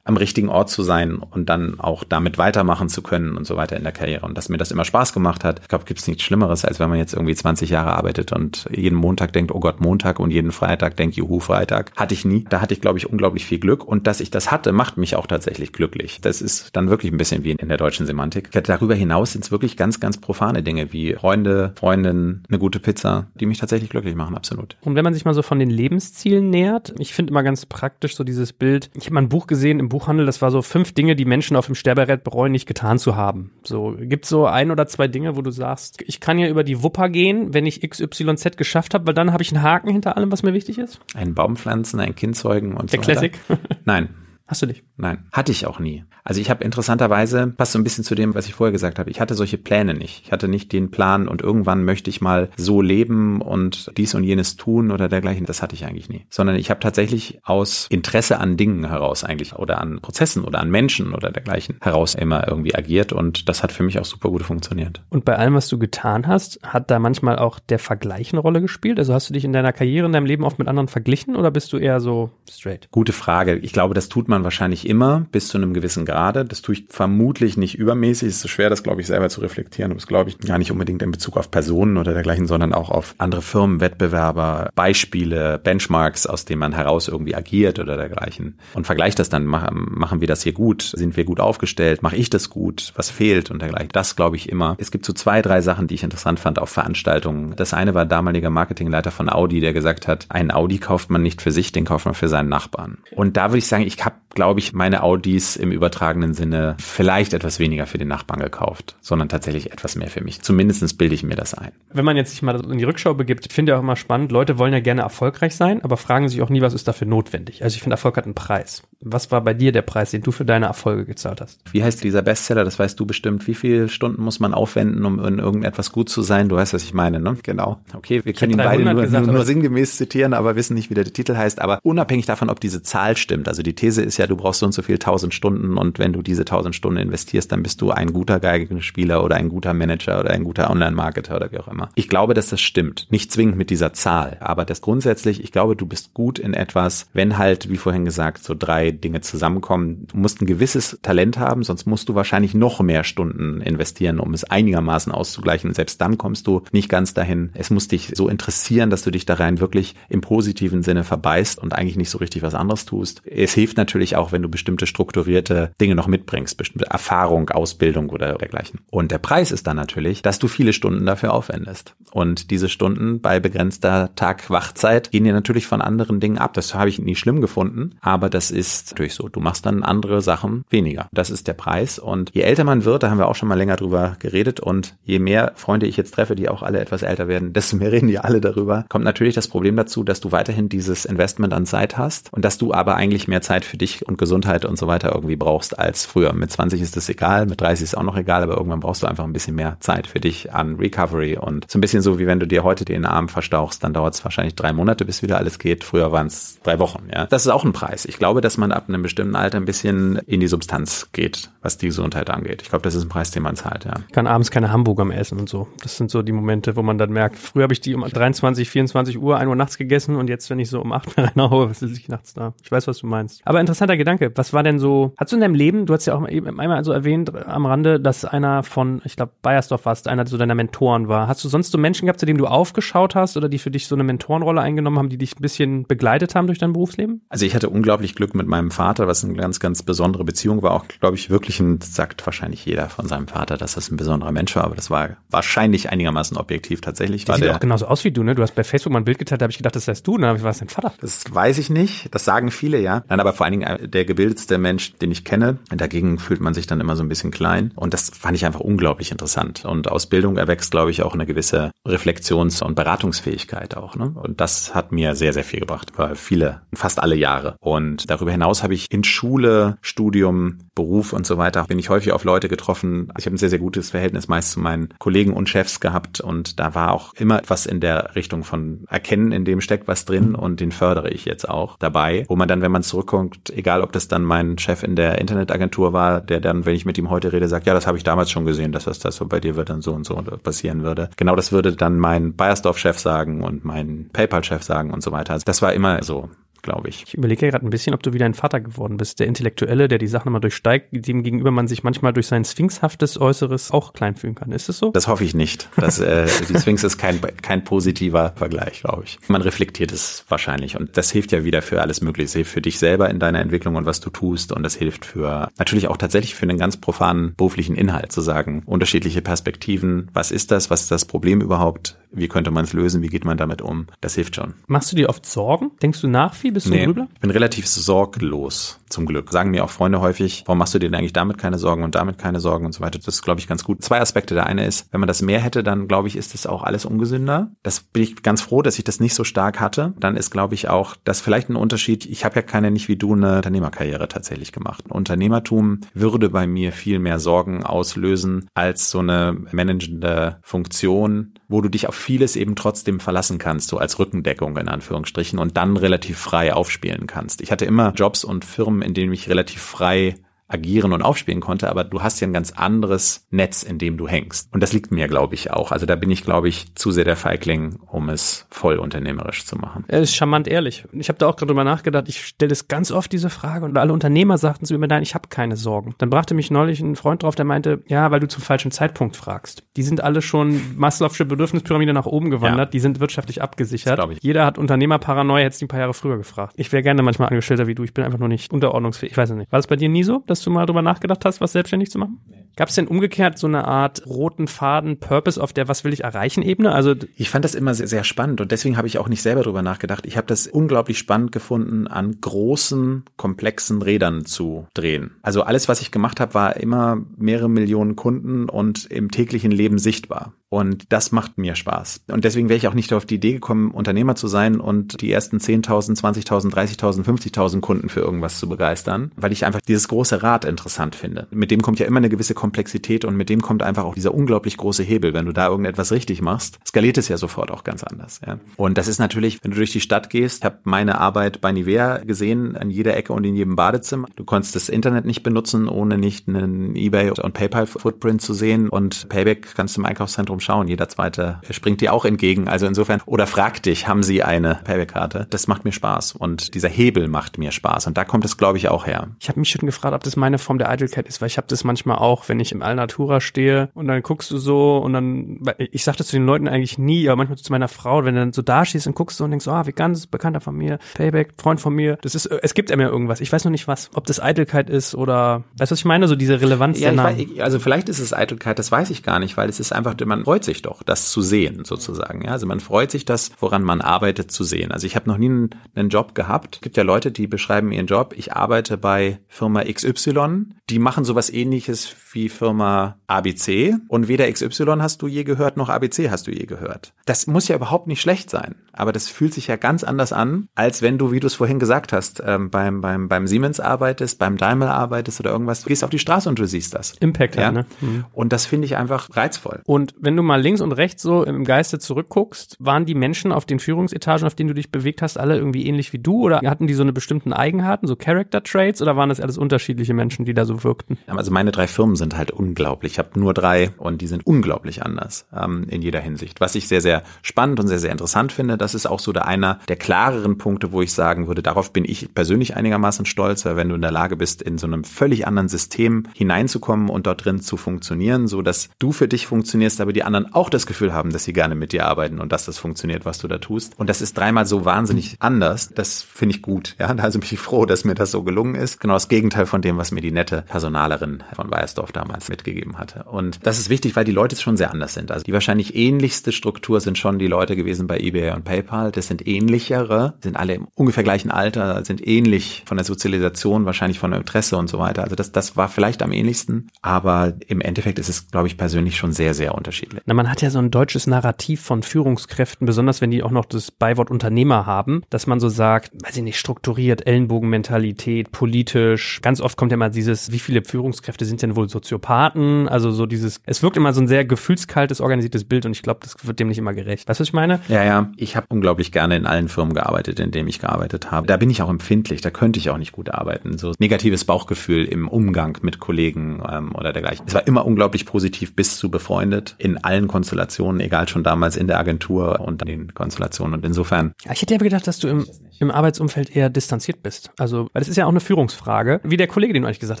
Speaker 2: am richtigen Ort zu sein und dann auch damit weitermachen zu können und so weiter in der Karriere. Und dass mir das immer Spaß gemacht hat. Ich glaube, gibt es nichts Schlimmeres, als wenn man jetzt irgendwie 20 Jahre arbeitet und jeden Montag denkt, oh Gott, Montag und jeden Freitag denkt, juhu, Freitag. Hatte ich nie. Da hatte ich, glaube ich, unglaublich viel Glück. Und dass ich das hatte, macht mich auch tatsächlich glücklich. Das ist dann wirklich ein bisschen wie in der deutschen Semantik. Darüber hinaus sind es wirklich ganz, ganz profane Dinge wie Freunde, Freundinnen, eine gute Pizza, die mich tatsächlich glücklich machen, absolut.
Speaker 1: Und wenn man sich mal so von den Lebenszielen nähert, ich finde immer ganz praktisch so dieses Bild. Ich habe mal ein Buch gesehen im Buch Buchhandel, das war so fünf Dinge, die Menschen auf dem Sterberett bereuen, nicht getan zu haben. So, gibt so ein oder zwei Dinge, wo du sagst, ich kann ja über die Wupper gehen, wenn ich XYZ geschafft habe, weil dann habe ich einen Haken hinter allem, was mir wichtig ist?
Speaker 2: Einen Baum pflanzen, ein Kind zeugen und
Speaker 1: Der so weiter. Classic?
Speaker 2: Nein.
Speaker 1: Hast du nicht?
Speaker 2: Nein, hatte ich auch nie. Also ich habe interessanterweise, passt so ein bisschen zu dem, was ich vorher gesagt habe, ich hatte solche Pläne nicht. Ich hatte nicht den Plan und irgendwann möchte ich mal so leben und dies und jenes tun oder dergleichen. Das hatte ich eigentlich nie. Sondern ich habe tatsächlich aus Interesse an Dingen heraus eigentlich oder an Prozessen oder an Menschen oder dergleichen heraus immer irgendwie agiert und das hat für mich auch super gut funktioniert.
Speaker 1: Und bei allem, was du getan hast, hat da manchmal auch der Vergleich eine Rolle gespielt? Also hast du dich in deiner Karriere, in deinem Leben oft mit anderen verglichen oder bist du eher so straight?
Speaker 2: Gute Frage. Ich glaube, das tut man wahrscheinlich immer bis zu einem gewissen Grade. Das tue ich vermutlich nicht übermäßig. Es ist so schwer, das, glaube ich, selber zu reflektieren. Das glaube ich gar nicht unbedingt in Bezug auf Personen oder dergleichen, sondern auch auf andere Firmen, Wettbewerber, Beispiele, Benchmarks, aus denen man heraus irgendwie agiert oder dergleichen. Und vergleicht das dann, machen wir das hier gut? Sind wir gut aufgestellt? Mache ich das gut? Was fehlt und dergleichen? Das glaube ich immer. Es gibt so zwei, drei Sachen, die ich interessant fand auf Veranstaltungen. Das eine war damaliger Marketingleiter von Audi, der gesagt hat, einen Audi kauft man nicht für sich, den kauft man für seinen Nachbarn. Und da würde ich sagen, ich habe glaube ich, meine Audis im übertragenen Sinne vielleicht etwas weniger für den Nachbarn gekauft, sondern tatsächlich etwas mehr für mich. Zumindestens bilde ich mir das ein.
Speaker 1: Wenn man jetzt sich mal in die Rückschau begibt, finde ich auch immer spannend, Leute wollen ja gerne erfolgreich sein, aber fragen sich auch nie, was ist dafür notwendig. Also ich finde, Erfolg hat einen Preis. Was war bei dir der Preis, den du für deine Erfolge gezahlt hast?
Speaker 2: Wie heißt dieser Bestseller? Das weißt du bestimmt. Wie viele Stunden muss man aufwenden, um in irgendetwas gut zu sein? Du weißt, was ich meine, ne? Genau. Okay, wir können ihn beide nur, gesagt, nur, nur sinngemäß zitieren, aber wissen nicht, wie der Titel heißt. Aber unabhängig davon, ob diese Zahl stimmt, also die These ist ja, du brauchst so und so viel tausend Stunden und wenn du diese tausend Stunden investierst, dann bist du ein guter Geigenspieler oder ein guter Manager oder ein guter Online-Marketer oder wie auch immer. Ich glaube, dass das stimmt. Nicht zwingend mit dieser Zahl, aber das grundsätzlich, ich glaube, du bist gut in etwas, wenn halt, wie vorhin gesagt, so drei Dinge zusammenkommen. Du musst ein gewisses Talent haben, sonst musst du wahrscheinlich noch mehr Stunden investieren, um es einigermaßen auszugleichen. selbst dann kommst du nicht ganz dahin. Es muss dich so interessieren, dass du dich da rein wirklich im positiven Sinne verbeißt und eigentlich nicht so richtig was anderes tust. Es hilft natürlich auch, wenn du bestimmte strukturierte Dinge noch mitbringst, bestimmte Erfahrung, Ausbildung oder dergleichen. Und der Preis ist dann natürlich, dass du viele Stunden dafür aufwendest. Und diese Stunden bei begrenzter Tag-Wachzeit gehen dir natürlich von anderen Dingen ab. Das habe ich nie schlimm gefunden, aber das ist natürlich so. Du machst dann andere Sachen weniger. Das ist der Preis. Und je älter man wird, da haben wir auch schon mal länger drüber geredet und je mehr Freunde ich jetzt treffe, die auch alle etwas älter werden, desto mehr reden die alle darüber. Kommt natürlich das Problem dazu, dass du weiterhin dieses Investment an Zeit hast und dass du aber eigentlich mehr Zeit für dich und Gesundheit und so weiter irgendwie brauchst als früher. Mit 20 ist das egal, mit 30 ist auch noch egal, aber irgendwann brauchst du einfach ein bisschen mehr Zeit für dich an Recovery und so ein bisschen so, wie wenn du dir heute den Arm verstauchst, dann dauert es wahrscheinlich drei Monate, bis wieder alles geht. Früher waren es drei Wochen, ja. Das ist auch ein Preis. Ich glaube, dass man ab einem bestimmten Alter ein bisschen in die Substanz geht, was die Gesundheit angeht. Ich glaube, das ist ein Preis, den man zahlt, ja.
Speaker 1: Ich kann abends keine Hamburger mehr essen und so. Das sind so die Momente, wo man dann merkt, früher habe ich die um 23, 24 Uhr, 1 Uhr nachts gegessen und jetzt, wenn ich so um 8 Uhr reinhaue, was ist ich nachts da? Ich weiß, was du meinst. Aber interessanter Gedanke. Was war denn so, hast du in deinem Leben, du hast ja auch eben einmal so erwähnt am Rande, dass einer von, ich glaube, Bayersdorf warst, einer so deiner Mentoren war. Hast du sonst so Menschen gehabt, zu denen du aufgeschaut hast oder die für dich so eine Mentorenrolle eingenommen haben, die dich ein bisschen begleitet haben durch dein Berufsleben?
Speaker 2: Also ich hatte unglaublich Glück mit meinem Vater, was eine ganz, ganz besondere Beziehung war. Auch, glaube ich, wirklich ein, sagt wahrscheinlich jeder von seinem Vater, dass das ein besonderer Mensch war, aber das war wahrscheinlich einigermaßen objektiv tatsächlich.
Speaker 1: Der
Speaker 2: war
Speaker 1: sieht
Speaker 2: der,
Speaker 1: auch genauso aus wie du, ne? Du hast bei Facebook mal ein Bild geteilt, da habe ich gedacht, das wärst du, habe ich, war es dein Vater?
Speaker 2: Das weiß ich nicht, das sagen viele, ja. Nein, aber vor allen Dingen der gebildetste Mensch, den ich kenne. Dagegen fühlt man sich dann immer so ein bisschen klein. Und das fand ich einfach unglaublich interessant. Und aus Bildung erwächst, glaube ich, auch eine gewisse Reflexions- und Beratungsfähigkeit auch. Ne? Und das hat mir sehr, sehr viel gebracht, über viele, fast alle Jahre. Und darüber hinaus habe ich in Schule, Studium, Beruf und so weiter, bin ich häufig auf Leute getroffen. Ich habe ein sehr, sehr gutes Verhältnis meist zu meinen Kollegen und Chefs gehabt und da war auch immer etwas in der Richtung von Erkennen, in dem steckt was drin und den fördere ich jetzt auch dabei, wo man dann, wenn man zurückkommt, egal ob das dann mein Chef in der Internetagentur war, der dann, wenn ich mit ihm heute rede, sagt, ja, das habe ich damals schon gesehen, dass das, das so bei dir wird dann so und so passieren würde. Genau das würde dann mein Bayersdorf-Chef sagen und mein PayPal-Chef sagen und so weiter. Also das war immer so glaube ich.
Speaker 1: Ich überlege ja gerade ein bisschen, ob du wieder ein Vater geworden bist. Der Intellektuelle, der die Sachen immer durchsteigt, dem gegenüber man sich manchmal durch sein sphinxhaftes Äußeres auch klein fühlen kann. Ist es so?
Speaker 2: Das hoffe ich nicht. Das, äh, die Sphinx ist kein, kein positiver Vergleich, glaube ich. Man reflektiert es wahrscheinlich und das hilft ja wieder für alles Mögliche. Es hilft für dich selber in deiner Entwicklung und was du tust und das hilft für natürlich auch tatsächlich für einen ganz profanen beruflichen Inhalt zu sagen. Unterschiedliche Perspektiven. Was ist das? Was ist das Problem überhaupt? Wie könnte man es lösen? Wie geht man damit um? Das hilft schon.
Speaker 1: Machst du dir oft Sorgen? Denkst du nach viel? Bist du
Speaker 2: nee,
Speaker 1: Grübler?
Speaker 2: Ich bin relativ sorglos, zum Glück. Sagen mir auch Freunde häufig, warum machst du dir denn eigentlich damit keine Sorgen und damit keine Sorgen und so weiter. Das ist, glaube ich, ganz gut. Zwei Aspekte. Der eine ist, wenn man das mehr hätte, dann glaube ich, ist das auch alles ungesünder. Das bin ich ganz froh, dass ich das nicht so stark hatte. Dann ist, glaube ich, auch das vielleicht ein Unterschied. Ich habe ja keine, nicht wie du, eine Unternehmerkarriere tatsächlich gemacht. Unternehmertum würde bei mir viel mehr Sorgen auslösen als so eine managende Funktion, wo du dich auf vieles eben trotzdem verlassen kannst, so als Rückendeckung in Anführungsstrichen und dann relativ frei aufspielen kannst. Ich hatte immer Jobs und Firmen, in denen ich relativ frei agieren und aufspielen konnte, aber du hast ja ein ganz anderes Netz, in dem du hängst. Und das liegt mir, glaube ich, auch. Also da bin ich, glaube ich, zu sehr der Feigling, um es voll unternehmerisch zu machen.
Speaker 1: Er ist charmant ehrlich. Ich habe da auch gerade drüber nachgedacht. Ich stelle das ganz oft diese Frage und alle Unternehmer sagten zu mir, nein, ich habe keine Sorgen. Dann brachte mich neulich ein Freund drauf, der meinte, ja, weil du zum falschen Zeitpunkt fragst. Die sind alle schon Maslow'sche Bedürfnispyramide nach oben gewandert. Ja. Die sind wirtschaftlich abgesichert. Ich. Jeder hat Unternehmerparanoia, hätte ein paar Jahre früher gefragt. Ich wäre gerne manchmal angestellter wie du. Ich bin einfach nur nicht unterordnungsfähig. Ich weiß es nicht. War es bei dir nie so, dass du mal drüber nachgedacht hast, was selbstständig zu machen? Nee. Gab es denn umgekehrt so eine Art roten Faden, Purpose auf der Was will ich erreichen Ebene? Also
Speaker 2: ich fand das immer sehr, sehr spannend und deswegen habe ich auch nicht selber drüber nachgedacht. Ich habe das unglaublich spannend gefunden, an großen, komplexen Rädern zu drehen. Also alles, was ich gemacht habe, war immer mehrere Millionen Kunden und im täglichen Leben sichtbar. Und das macht mir Spaß. Und deswegen wäre ich auch nicht auf die Idee gekommen, Unternehmer zu sein und die ersten 10.000, 20.000, 30.000, 50.000 Kunden für irgendwas zu begeistern, weil ich einfach dieses große Rad interessant finde. Mit dem kommt ja immer eine gewisse Komplexität und mit dem kommt einfach auch dieser unglaublich große Hebel. Wenn du da irgendetwas richtig machst, skaliert es ja sofort auch ganz anders. Ja. Und das ist natürlich, wenn du durch die Stadt gehst, ich habe meine Arbeit bei Nivea gesehen, an jeder Ecke und in jedem Badezimmer. Du konntest das Internet nicht benutzen, ohne nicht einen eBay und PayPal Footprint zu sehen und Payback kannst du im Einkaufszentrum schauen. Jeder zweite springt dir auch entgegen. Also insofern, oder frag dich, haben sie eine Payback-Karte? Das macht mir Spaß und dieser Hebel macht mir Spaß und da kommt es, glaube ich, auch her.
Speaker 1: Ich habe mich schon gefragt, ob das meine Form der Eitelkeit ist, weil ich habe das manchmal auch, wenn ich im Alnatura stehe und dann guckst du so und dann, ich sag das zu den Leuten eigentlich nie, aber manchmal zu meiner Frau, wenn du dann so da stehst und guckst so und denkst, ah, oh, vegan, das ist Bekannter von mir, Payback, Freund von mir, das ist, es gibt immer irgendwas. Ich weiß noch nicht was, ob das Eitelkeit ist oder, weißt du, was ich meine, so diese Relevanz
Speaker 2: ja, der Namen. Weiß, also vielleicht ist es Eitelkeit, das weiß ich gar nicht, weil es ist einfach, man freut sich doch, das zu sehen sozusagen. Ja, also man freut sich, das, woran man arbeitet, zu sehen. Also ich habe noch nie einen, einen Job gehabt. Es gibt ja Leute, die beschreiben ihren Job. Ich arbeite bei Firma XY. Die machen sowas ähnliches wie Firma ABC. Und weder XY hast du je gehört, noch ABC hast du je gehört. Das muss ja überhaupt nicht schlecht sein. Aber das fühlt sich ja ganz anders an, als wenn du, wie du es vorhin gesagt hast, ähm, beim, beim, beim Siemens arbeitest, beim Daimler arbeitest oder irgendwas. Du gehst auf die Straße und du siehst das.
Speaker 1: Impact,
Speaker 2: ja.
Speaker 1: Hat, ne? Mhm.
Speaker 2: Und das finde ich einfach reizvoll.
Speaker 1: Und wenn du mal links und rechts so im Geiste zurückguckst, waren die Menschen auf den Führungsetagen, auf denen du dich bewegt hast, alle irgendwie ähnlich wie du oder hatten die so eine bestimmten Eigenheiten, so Character Traits oder waren das alles unterschiedliche Menschen, die da so wirkten?
Speaker 2: Also meine drei Firmen sind halt unglaublich. Ich habe nur drei und die sind unglaublich anders ähm, in jeder Hinsicht. Was ich sehr, sehr spannend und sehr, sehr interessant finde, das ist auch so der einer der klareren Punkte, wo ich sagen würde, darauf bin ich persönlich einigermaßen stolz, weil wenn du in der Lage bist, in so einem völlig anderen System hineinzukommen und dort drin zu funktionieren, so dass du für dich funktionierst, aber die anderen auch das Gefühl haben, dass sie gerne mit dir arbeiten und dass das funktioniert, was du da tust. Und das ist dreimal so wahnsinnig anders. Das finde ich gut. Ja, also bin ich froh, dass mir das so gelungen ist. Genau das Gegenteil von dem, was mir die nette Personalerin von Weiersdorf damals mitgegeben hatte. Und das ist wichtig, weil die Leute schon sehr anders sind. Also die wahrscheinlich ähnlichste Struktur sind schon die Leute gewesen bei eBay und PayPal PayPal, das sind ähnlichere, sind alle im ungefähr gleichen Alter, sind ähnlich von der Sozialisation, wahrscheinlich von der Interesse und so weiter. Also das, das war vielleicht am ähnlichsten, aber im Endeffekt ist es, glaube ich, persönlich schon sehr, sehr unterschiedlich.
Speaker 1: Na, man hat ja so ein deutsches Narrativ von Führungskräften, besonders wenn die auch noch das Beiwort Unternehmer haben, dass man so sagt, weiß ich nicht, strukturiert, Ellenbogenmentalität, politisch. Ganz oft kommt ja mal dieses, wie viele Führungskräfte sind denn wohl Soziopathen? Also so dieses, es wirkt immer so ein sehr gefühlskaltes, organisiertes Bild und ich glaube, das wird dem nicht immer gerecht. Weißt du, was ich meine?
Speaker 2: Ja, ja. Ich habe unglaublich gerne in allen Firmen gearbeitet, in denen ich gearbeitet habe. Da bin ich auch empfindlich, da könnte ich auch nicht gut arbeiten. So negatives Bauchgefühl im Umgang mit Kollegen ähm, oder dergleichen. Es war immer unglaublich positiv bis zu befreundet in allen Konstellationen, egal schon damals in der Agentur und in den Konstellationen. Und insofern.
Speaker 1: Ich hätte ja gedacht, dass du im, im Arbeitsumfeld eher distanziert bist. Also, weil es ist ja auch eine Führungsfrage. Wie der Kollege, den du eigentlich gesagt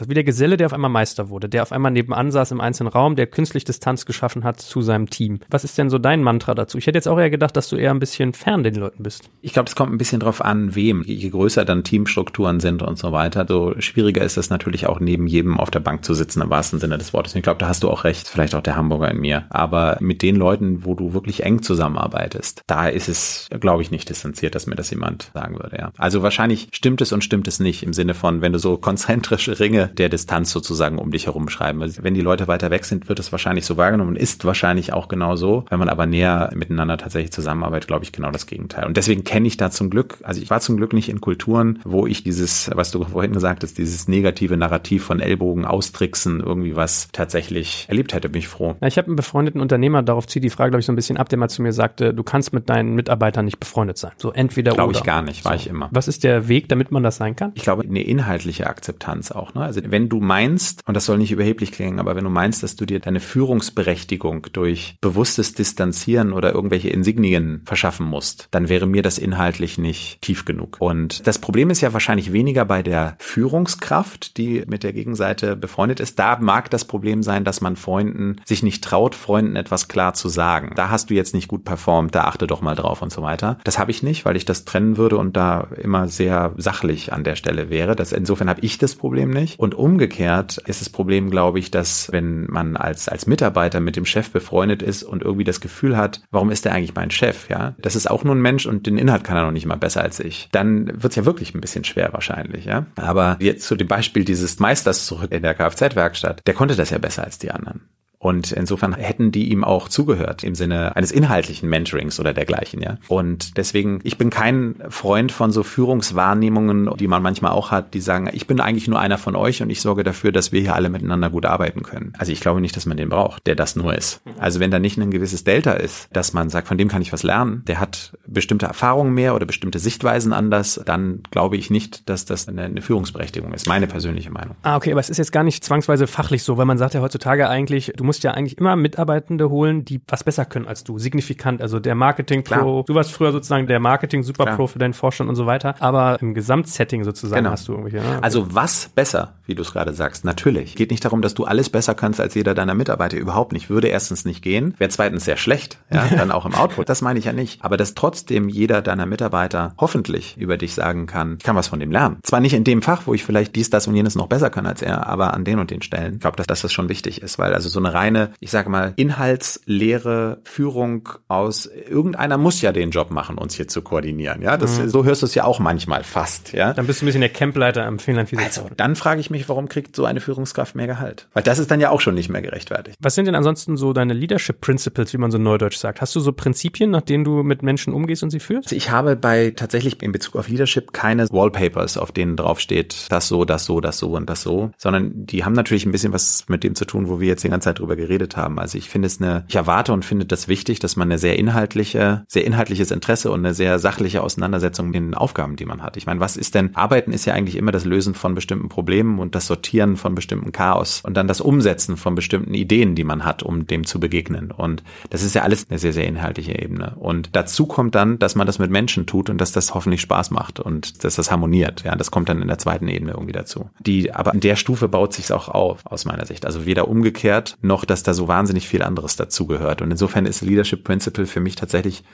Speaker 1: hast, wie der Geselle, der auf einmal Meister wurde, der auf einmal nebenan saß im einzelnen Raum, der künstlich Distanz geschaffen hat zu seinem Team. Was ist denn so dein Mantra dazu? Ich hätte jetzt auch eher gedacht, dass du eher ein bisschen fern den Leuten bist.
Speaker 2: Ich glaube, es kommt ein bisschen drauf an, wem. Je größer dann Teamstrukturen sind und so weiter, so schwieriger ist es natürlich auch neben jedem auf der Bank zu sitzen, im wahrsten Sinne des Wortes. Und ich glaube, da hast du auch recht. Vielleicht auch der Hamburger in mir. Aber mit den Leuten, wo du wirklich eng zusammenarbeitest, da ist es, glaube ich, nicht distanziert, dass mir das jemand sagen würde, ja. Also wahrscheinlich stimmt es und stimmt es nicht im Sinne von, wenn du so konzentrische Ringe der Distanz sozusagen um dich herum schreiben. Also wenn die Leute weiter weg sind, wird es wahrscheinlich so wahrgenommen und ist wahrscheinlich auch genau so. Wenn man aber näher miteinander tatsächlich zusammenarbeitet, glaube ich genau das Gegenteil. Und deswegen kenne ich da zum Glück, also ich war zum Glück nicht in Kulturen, wo ich dieses, was du vorhin gesagt hast, dieses negative Narrativ von Ellbogen austricksen, irgendwie was tatsächlich erlebt hätte, bin ich froh.
Speaker 1: Ja, ich habe einen befreundeten Unternehmer, darauf zieht die Frage, glaube ich, so ein bisschen ab, der mal zu mir sagte, du kannst mit deinen Mitarbeitern nicht befreundet sein. So entweder
Speaker 2: Glaube
Speaker 1: oder.
Speaker 2: ich gar nicht, war
Speaker 1: So.
Speaker 2: ich immer.
Speaker 1: Was ist der Weg, damit man das sein kann?
Speaker 2: Ich glaube, eine inhaltliche Akzeptanz auch. Ne? Also wenn du meinst, und das soll nicht überheblich klingen, aber wenn du meinst, dass du dir deine Führungsberechtigung durch bewusstes Distanzieren oder irgendwelche Insignien verschaffen musst, dann wäre mir das inhaltlich nicht tief genug. Und das Problem ist ja wahrscheinlich weniger bei der Führungskraft, die mit der Gegenseite befreundet ist. Da mag das Problem sein, dass man Freunden sich nicht traut, Freunden etwas klar zu sagen. Da hast du jetzt nicht gut performt, da achte doch mal drauf und so weiter. Das habe ich nicht, weil ich das trennen würde und da immer sehr sachlich an der Stelle wäre. Das, insofern habe ich das Problem nicht. Und umgekehrt ist das Problem, glaube ich, dass wenn man als, als Mitarbeiter mit dem Chef befreundet ist und irgendwie das Gefühl hat, warum ist der eigentlich mein Chef? Ja, das ist auch nur ein Mensch und den Inhalt kann er noch nicht mal besser als ich. Dann wird es ja wirklich ein bisschen schwer wahrscheinlich. Ja, aber jetzt zu dem Beispiel dieses Meisters zurück in der Kfz-Werkstatt. Der konnte das ja besser als die anderen. Und insofern hätten die ihm auch zugehört im Sinne eines inhaltlichen Mentorings oder dergleichen, ja. Und deswegen, ich bin kein Freund von so Führungswahrnehmungen, die man manchmal auch hat, die sagen, ich bin eigentlich nur einer von euch und ich sorge dafür, dass wir hier alle miteinander gut arbeiten können. Also ich glaube nicht, dass man den braucht, der das nur ist. Also wenn da nicht ein gewisses Delta ist, dass man sagt, von dem kann ich was lernen, der hat bestimmte Erfahrungen mehr oder bestimmte Sichtweisen anders, dann glaube ich nicht, dass das eine, eine Führungsberechtigung ist. Meine persönliche Meinung.
Speaker 1: Ah, okay, aber es ist jetzt gar nicht zwangsweise fachlich so, weil man sagt ja heutzutage eigentlich, du musst ja eigentlich immer Mitarbeitende holen, die was besser können als du. Signifikant. Also der Marketing Pro,
Speaker 2: Klar.
Speaker 1: du warst früher sozusagen der Marketing Super
Speaker 2: Klar.
Speaker 1: Pro für deinen Vorstand und so weiter. Aber im Gesamtsetting sozusagen
Speaker 2: Genau.
Speaker 1: hast du irgendwelche. ne?
Speaker 2: Also was besser, wie du es gerade sagst, natürlich. Geht nicht darum, dass du alles besser kannst als jeder deiner Mitarbeiter. Überhaupt nicht. Würde erstens nicht gehen. Wäre zweitens sehr schlecht. Ja, dann auch im Output. Das meine ich ja nicht. Aber dass trotzdem jeder deiner Mitarbeiter hoffentlich über dich sagen kann, ich kann was von dem lernen. Zwar nicht in dem Fach, wo ich vielleicht dies, das und jenes noch besser kann als er, aber an den und den Stellen. Ich glaube, dass, dass das schon wichtig ist, weil also so eine reine, ich sage mal, inhaltsleere Führung aus irgendeiner muss ja den Job machen, uns hier zu koordinieren. Ja, das, so hörst du es ja auch manchmal fast. Ja,
Speaker 1: Dann bist du ein bisschen der Campleiter am Finnland
Speaker 2: also, dann frage ich mich, warum kriegt so eine Führungskraft mehr Gehalt? Weil das ist dann ja auch schon nicht mehr gerechtfertigt.
Speaker 1: Was sind denn ansonsten so deine Leadership Principles, wie man so neudeutsch sagt? Hast du so Prinzipien, nach denen du mit Menschen umgehst und sie führst?
Speaker 2: Also ich habe bei tatsächlich in Bezug auf Leadership keine Wallpapers, auf denen drauf steht, das so, das so, das so und das so, sondern die haben natürlich ein bisschen was mit dem zu tun, wo wir jetzt die ganze Zeit drüber geredet haben. Also ich finde es eine, ich erwarte und finde das wichtig, dass man eine sehr inhaltliche, sehr inhaltliches Interesse und eine sehr sachliche Auseinandersetzung mit den Aufgaben, die man hat. Ich meine, was ist denn, Arbeiten ist ja eigentlich immer das Lösen von bestimmten Problemen und das Sortieren von bestimmten Chaos und dann das Umsetzen von bestimmten Ideen, die man hat, um dem zu begegnen. Und das ist ja alles eine sehr, sehr inhaltliche Ebene. Und dazu kommt dann, dass man das mit Menschen tut und dass das hoffentlich Spaß macht und dass das harmoniert. Ja, das kommt dann in der zweiten Ebene irgendwie dazu. Die, aber in der Stufe baut sich's auch auf, aus meiner Sicht. Also weder umgekehrt, noch, dass da so wahnsinnig viel anderes dazugehört. Und insofern ist Leadership Principle für mich tatsächlich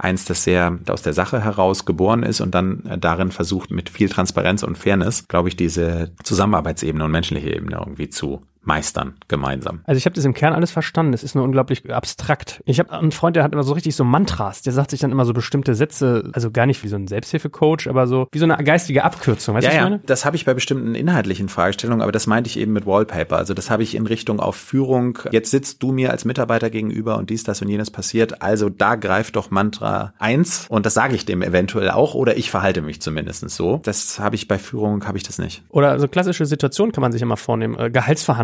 Speaker 2: eins, das sehr aus der Sache heraus geboren ist und dann äh, darin versucht, mit viel Transparenz und Fairness, glaube ich, diese Zusammenarbeitsebene und menschliche Ebene irgendwie zu meistern gemeinsam.
Speaker 1: Also ich habe das im Kern alles verstanden. Es ist nur unglaublich abstrakt. Ich habe einen Freund, der hat immer so richtig so Mantras. Der sagt sich dann immer so bestimmte Sätze, also gar nicht wie so ein Selbsthilfecoach, aber so wie so eine geistige Abkürzung. Weißt
Speaker 2: ja,
Speaker 1: du, was
Speaker 2: ja,
Speaker 1: ich meine?
Speaker 2: das habe ich bei bestimmten inhaltlichen Fragestellungen, aber das meinte ich eben mit Wallpaper. Also das habe ich in Richtung auf Führung. Jetzt sitzt du mir als Mitarbeiter gegenüber und dies, das und jenes passiert. Also da greift doch Mantra eins und das sage ich dem eventuell auch oder ich verhalte mich zumindest so. Das habe ich bei Führung, habe ich das nicht.
Speaker 1: Oder so klassische Situationen kann man sich immer vornehmen. Äh,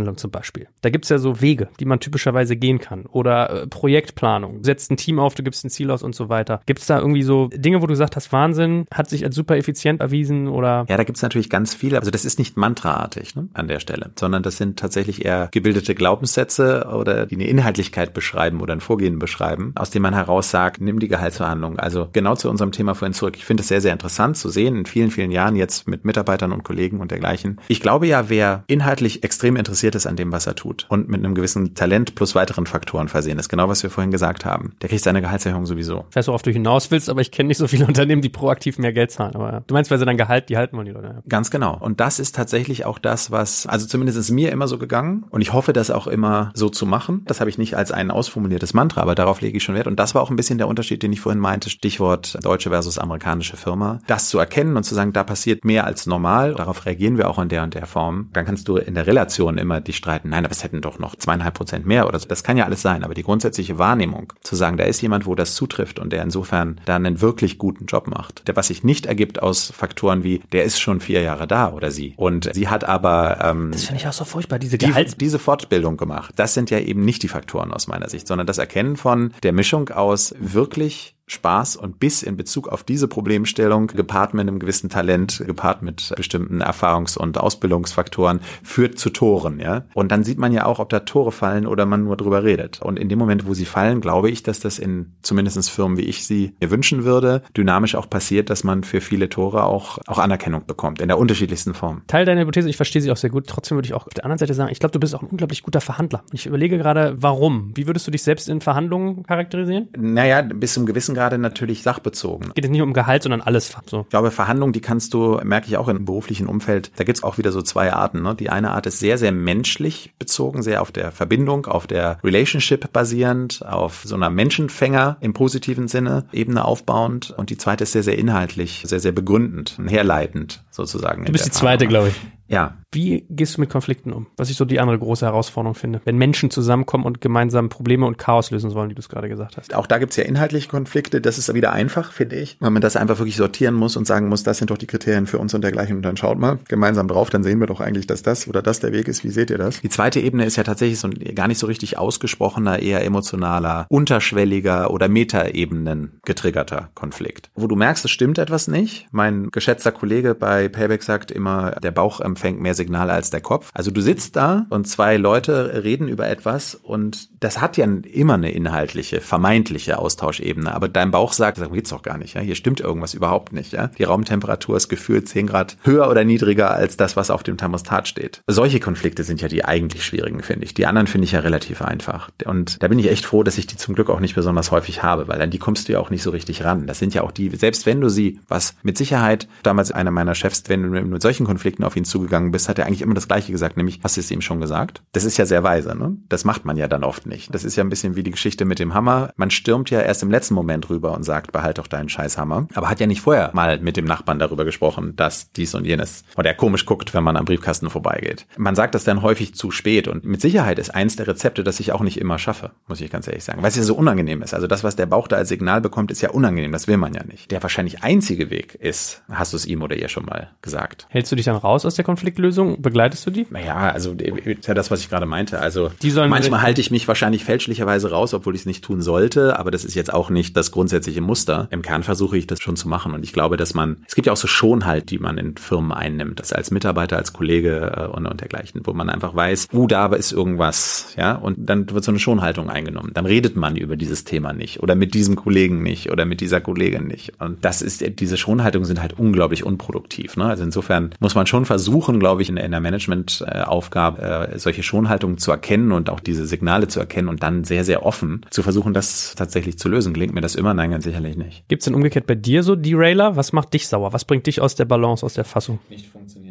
Speaker 1: Gehaltsverhandlung zum Beispiel. Da gibt's ja so Wege, die man typischerweise gehen kann. Oder äh, Projektplanung. Setzt ein Team auf, du gibst ein Ziel aus und so weiter. Gibt's da irgendwie so Dinge, wo du gesagt hast, Wahnsinn, hat sich als super effizient erwiesen oder?
Speaker 2: Ja, da gibt's natürlich ganz viele. Also das ist nicht mantraartig ne, an der Stelle, sondern das sind tatsächlich eher gebildete Glaubenssätze oder die eine Inhaltlichkeit beschreiben oder ein Vorgehen beschreiben, aus dem man heraus sagt, nimm die Gehaltsverhandlung. Also genau zu unserem Thema vorhin zurück. Ich finde es sehr, sehr interessant zu sehen in vielen, vielen Jahren jetzt mit Mitarbeitern und Kollegen und dergleichen. Ich glaube ja, wer inhaltlich extrem interessiert ist an dem, was er tut und mit einem gewissen Talent plus weiteren Faktoren versehen ist, genau was wir vorhin gesagt haben, der kriegt seine Gehaltserhöhung sowieso.
Speaker 1: Ich weiß, worauf du hinaus willst, aber ich kenne nicht so viele Unternehmen, die proaktiv mehr Geld zahlen. Aber du meinst, weil sie dann Gehalt, die halten wollen die Leute.
Speaker 2: Ganz genau. Und das ist tatsächlich auch das, was, also zumindest ist mir immer so gegangen und ich hoffe, das auch immer so zu machen. Das habe ich nicht als ein ausformuliertes Mantra, aber darauf lege ich schon Wert. Und das war auch ein bisschen der Unterschied, den ich vorhin meinte, Stichwort deutsche versus amerikanische Firma. Das zu erkennen und zu sagen, da passiert mehr als normal, darauf reagieren wir auch in der und der Form. Dann kannst du in der Relation immer dich streiten, nein, aber es hätten doch noch zweieinhalb Prozent mehr oder so. Das kann ja alles sein, aber die grundsätzliche Wahrnehmung, zu sagen, da ist jemand, wo das zutrifft und der insofern da einen wirklich guten Job macht, der was sich nicht ergibt aus Faktoren wie, der ist schon vier Jahre da oder sie und sie hat aber ähm,
Speaker 1: Das finde ich auch so furchtbar, diese
Speaker 2: die, diese Fortbildung gemacht. Das sind ja eben nicht die Faktoren aus meiner Sicht, sondern das Erkennen von der Mischung aus wirklich Spaß und Biss in Bezug auf diese Problemstellung, gepaart mit einem gewissen Talent, gepaart mit bestimmten Erfahrungs- und Ausbildungsfaktoren, führt zu Toren, ja. Und dann sieht man ja auch, ob da Tore fallen oder man nur drüber redet. Und in dem Moment, wo sie fallen, glaube ich, dass das in zumindest Firmen, wie ich sie mir wünschen würde, dynamisch auch passiert, dass man für viele Tore auch, auch Anerkennung bekommt, in der unterschiedlichsten Form.
Speaker 1: Teil deiner Hypothese, ich verstehe sie auch sehr gut. Trotzdem würde ich auch auf der anderen Seite sagen, ich glaube, du bist auch ein unglaublich guter Verhandler. Ich überlege gerade, warum? Wie würdest du dich selbst in Verhandlungen charakterisieren?
Speaker 2: Naja, bis zum gewissen Grade natürlich sachbezogen.
Speaker 1: Geht es nicht um Gehalt, sondern alles. So.
Speaker 2: Ich glaube, Verhandlungen, die kannst du, merke ich auch im beruflichen Umfeld, da gibt's auch wieder so zwei Arten. Ne? Die eine Art ist sehr, sehr menschlich bezogen, sehr auf der Verbindung, auf der Relationship basierend, auf so einer Menschenfänger im positiven Sinne, Ebene aufbauend. Und die zweite ist sehr, sehr inhaltlich, sehr, sehr begründend, herleitend sozusagen.
Speaker 1: Du bist die zweite, glaube ich.
Speaker 2: Ja,
Speaker 1: Wie gehst du mit Konflikten um? Was ich so die andere große Herausforderung finde. Wenn Menschen zusammenkommen und gemeinsam Probleme und Chaos lösen sollen, wie du es gerade gesagt hast.
Speaker 2: Auch da gibt's ja inhaltliche Konflikte. Das ist wieder einfach, finde ich. Weil man das einfach wirklich sortieren muss und sagen muss, das sind doch die Kriterien für uns und dergleichen. Und dann schaut mal gemeinsam drauf, dann sehen wir doch eigentlich, dass das oder das der Weg ist. Wie seht ihr das? Die zweite Ebene ist ja tatsächlich so ein gar nicht so richtig ausgesprochener, eher emotionaler, unterschwelliger oder Metaebenen getriggerter Konflikt. Wo du merkst, es stimmt etwas nicht. Mein geschätzter Kollege bei Payback sagt immer, der Bauch empfängt mehr Signale als der Kopf. Also du sitzt da und zwei Leute reden über etwas und das hat ja immer eine inhaltliche, vermeintliche Austauschebene. Aber dein Bauch sagt, das geht's doch gar nicht. Ja? Hier stimmt irgendwas überhaupt nicht. Ja? Die Raumtemperatur ist gefühlt 10 Grad höher oder niedriger als das, was auf dem Thermostat steht. Solche Konflikte sind ja die eigentlich schwierigen, finde ich. Die anderen finde ich ja relativ einfach. Und da bin ich echt froh, dass ich die zum Glück auch nicht besonders häufig habe, weil an die kommst du ja auch nicht so richtig ran. Das sind ja auch die, selbst wenn du sie, was mit Sicherheit damals einer meiner Chefs, wenn du mit solchen Konflikten auf ihn zugegangen bist, hat er eigentlich immer das Gleiche gesagt, nämlich, hast du es ihm schon gesagt? Das ist ja sehr weise, ne? Das macht man ja dann oft nicht. Das ist ja ein bisschen wie die Geschichte mit dem Hammer. Man stürmt ja erst im letzten Moment rüber und sagt, behalt doch deinen Scheißhammer. Aber hat ja nicht vorher mal mit dem Nachbarn darüber gesprochen, dass dies und jenes. Oder er komisch guckt, wenn man am Briefkasten vorbeigeht. Man sagt das dann häufig zu spät und mit Sicherheit ist eins der Rezepte, das ich auch nicht immer schaffe, muss ich ganz ehrlich sagen. Weil es ja so unangenehm ist. Also das, was der Bauch da als Signal bekommt, ist ja unangenehm. Das will man ja nicht. Der wahrscheinlich einzige Weg ist, hast du es ihm oder ihr schon mal gesagt.
Speaker 1: Hältst du dich dann raus aus der Konfliktlösung? Begleitest du die?
Speaker 2: Naja, also ist ja das, was ich gerade meinte. Also
Speaker 1: Die sollen-
Speaker 2: manchmal halte ich mich wahrscheinlich fälschlicherweise raus, obwohl ich es nicht tun sollte, aber das ist jetzt auch nicht das grundsätzliche Muster. Im Kern versuche ich das schon zu machen und ich glaube, dass man, es gibt ja auch so Schonhalt, die man in Firmen einnimmt, das als Mitarbeiter, als Kollege äh, und, und dergleichen, wo man einfach weiß, uh, da ist irgendwas, ja, und dann wird so eine Schonhaltung eingenommen. Dann redet man über dieses Thema nicht oder mit diesem Kollegen nicht oder mit dieser Kollegin nicht. Und das ist, diese Schonhaltungen sind halt unglaublich unproduktiv. Ne? Also insofern muss man schon versuchen, glaube ich, in, in der Managementaufgabe äh, solche Schonhaltungen zu erkennen und auch diese Signale zu erkennen und dann sehr, sehr offen zu versuchen, das tatsächlich zu lösen. Gelingt mir das immer? Nein, ganz sicherlich nicht.
Speaker 1: Gibt es denn umgekehrt bei dir so Derailer? Was macht dich sauer? Was bringt dich aus der Balance, aus der Fassung?
Speaker 2: Nicht funktionierende Technik.